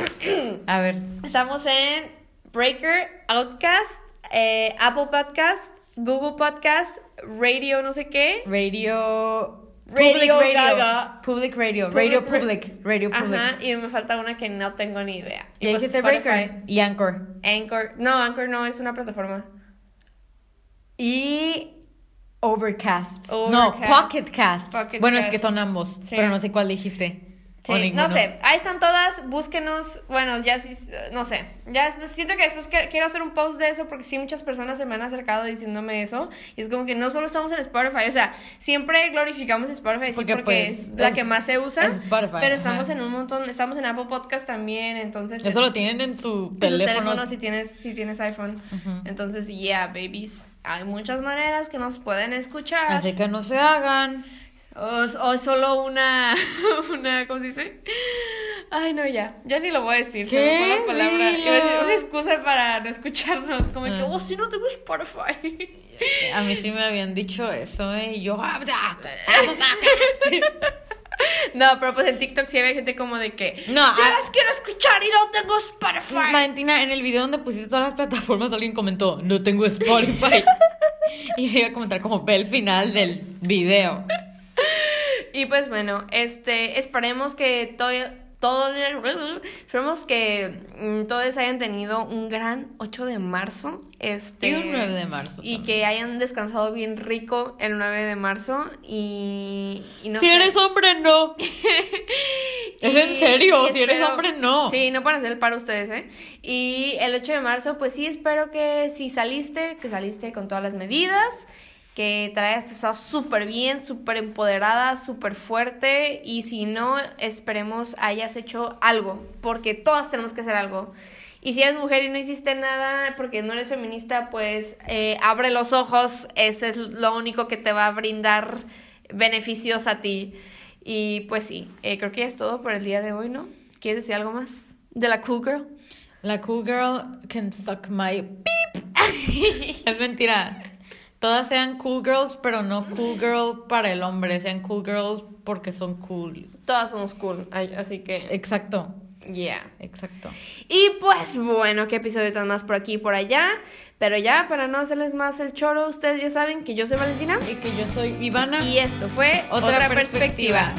a ver. Estamos en Breaker, Outcast, eh, Apple Podcast, Google Podcast, Radio no sé qué. Radio... Radio Public Radio. Public Radio. Radio Public. Radio Public. Ajá, y me falta una que no tengo ni idea. Y, y pues Breaker. Y Anchor. Anchor. No, Anchor no es una plataforma. Y Overcast. No, Pocket Cast. bueno, es que son ambos, pero no sé cuál dijiste. Sí, no sé, ahí están todas, búsquenos, bueno, ya sí, no sé, ya siento que después quiero hacer un post de eso porque sí muchas personas se me han acercado diciéndome eso. Y es como que no solo estamos en Spotify, o sea, siempre glorificamos Spotify porque, porque pues, es la que más se usa, pero estamos en un montón, estamos en Apple Podcast también, entonces... Eso lo tienen en su teléfono. si tienes, si tienes iPhone, entonces, yeah, babies, hay muchas maneras que nos pueden escuchar. Así que no se hagan. O, solo una, una, ¿cómo se dice? Ay, no, ya, ya ni lo voy a decir. ¿Qué? Una palabra. Una excusa para no escucharnos, como que, oh, si no tengo Spotify. A mí sí me habían dicho eso, ¿eh? y yo... Ah, no, pero pues en TikTok sí había gente como de que no, yo ah, las quiero escuchar y no tengo Spotify. Valentina, en el video donde pusiste todas las plataformas alguien comentó, no tengo Spotify. y se iba a comentar como ve el final del video. Y pues bueno, este, esperemos que todo, todo esperemos que mm, todos hayan tenido un gran 8 de marzo. Este, y un 9 de marzo. Y que hayan descansado bien rico el 9 de marzo. Y, no si eres hombre, no. es en serio, si eres hombre, no. Sí, no para hacer el paro ustedes, ¿eh? Y el 8 de marzo, pues sí, espero que si saliste, que saliste con todas las medidas que te hayas pasado súper bien, súper empoderada, súper fuerte y si no, esperemos hayas hecho algo, porque todas tenemos que hacer algo. Y si eres mujer y no hiciste nada porque no eres feminista, pues eh, abre los ojos, ese es lo único que te va a brindar beneficios a ti. Y pues sí, eh, creo que es todo por el día de hoy, ¿no? ¿Quieres decir algo más de la cool girl? La cool girl can suck my beep. es mentira todas sean cool girls, pero no cool girl para el hombre, sean cool girls porque son cool. Todas somos cool, así que. Exacto. Yeah. Exacto. Y pues bueno, qué episodio tan más por aquí y por allá. Pero ya, para no hacerles más el choro, ustedes ya saben que yo soy Valentina. Y que yo soy Ivana. Y esto fue Otra, perspectiva.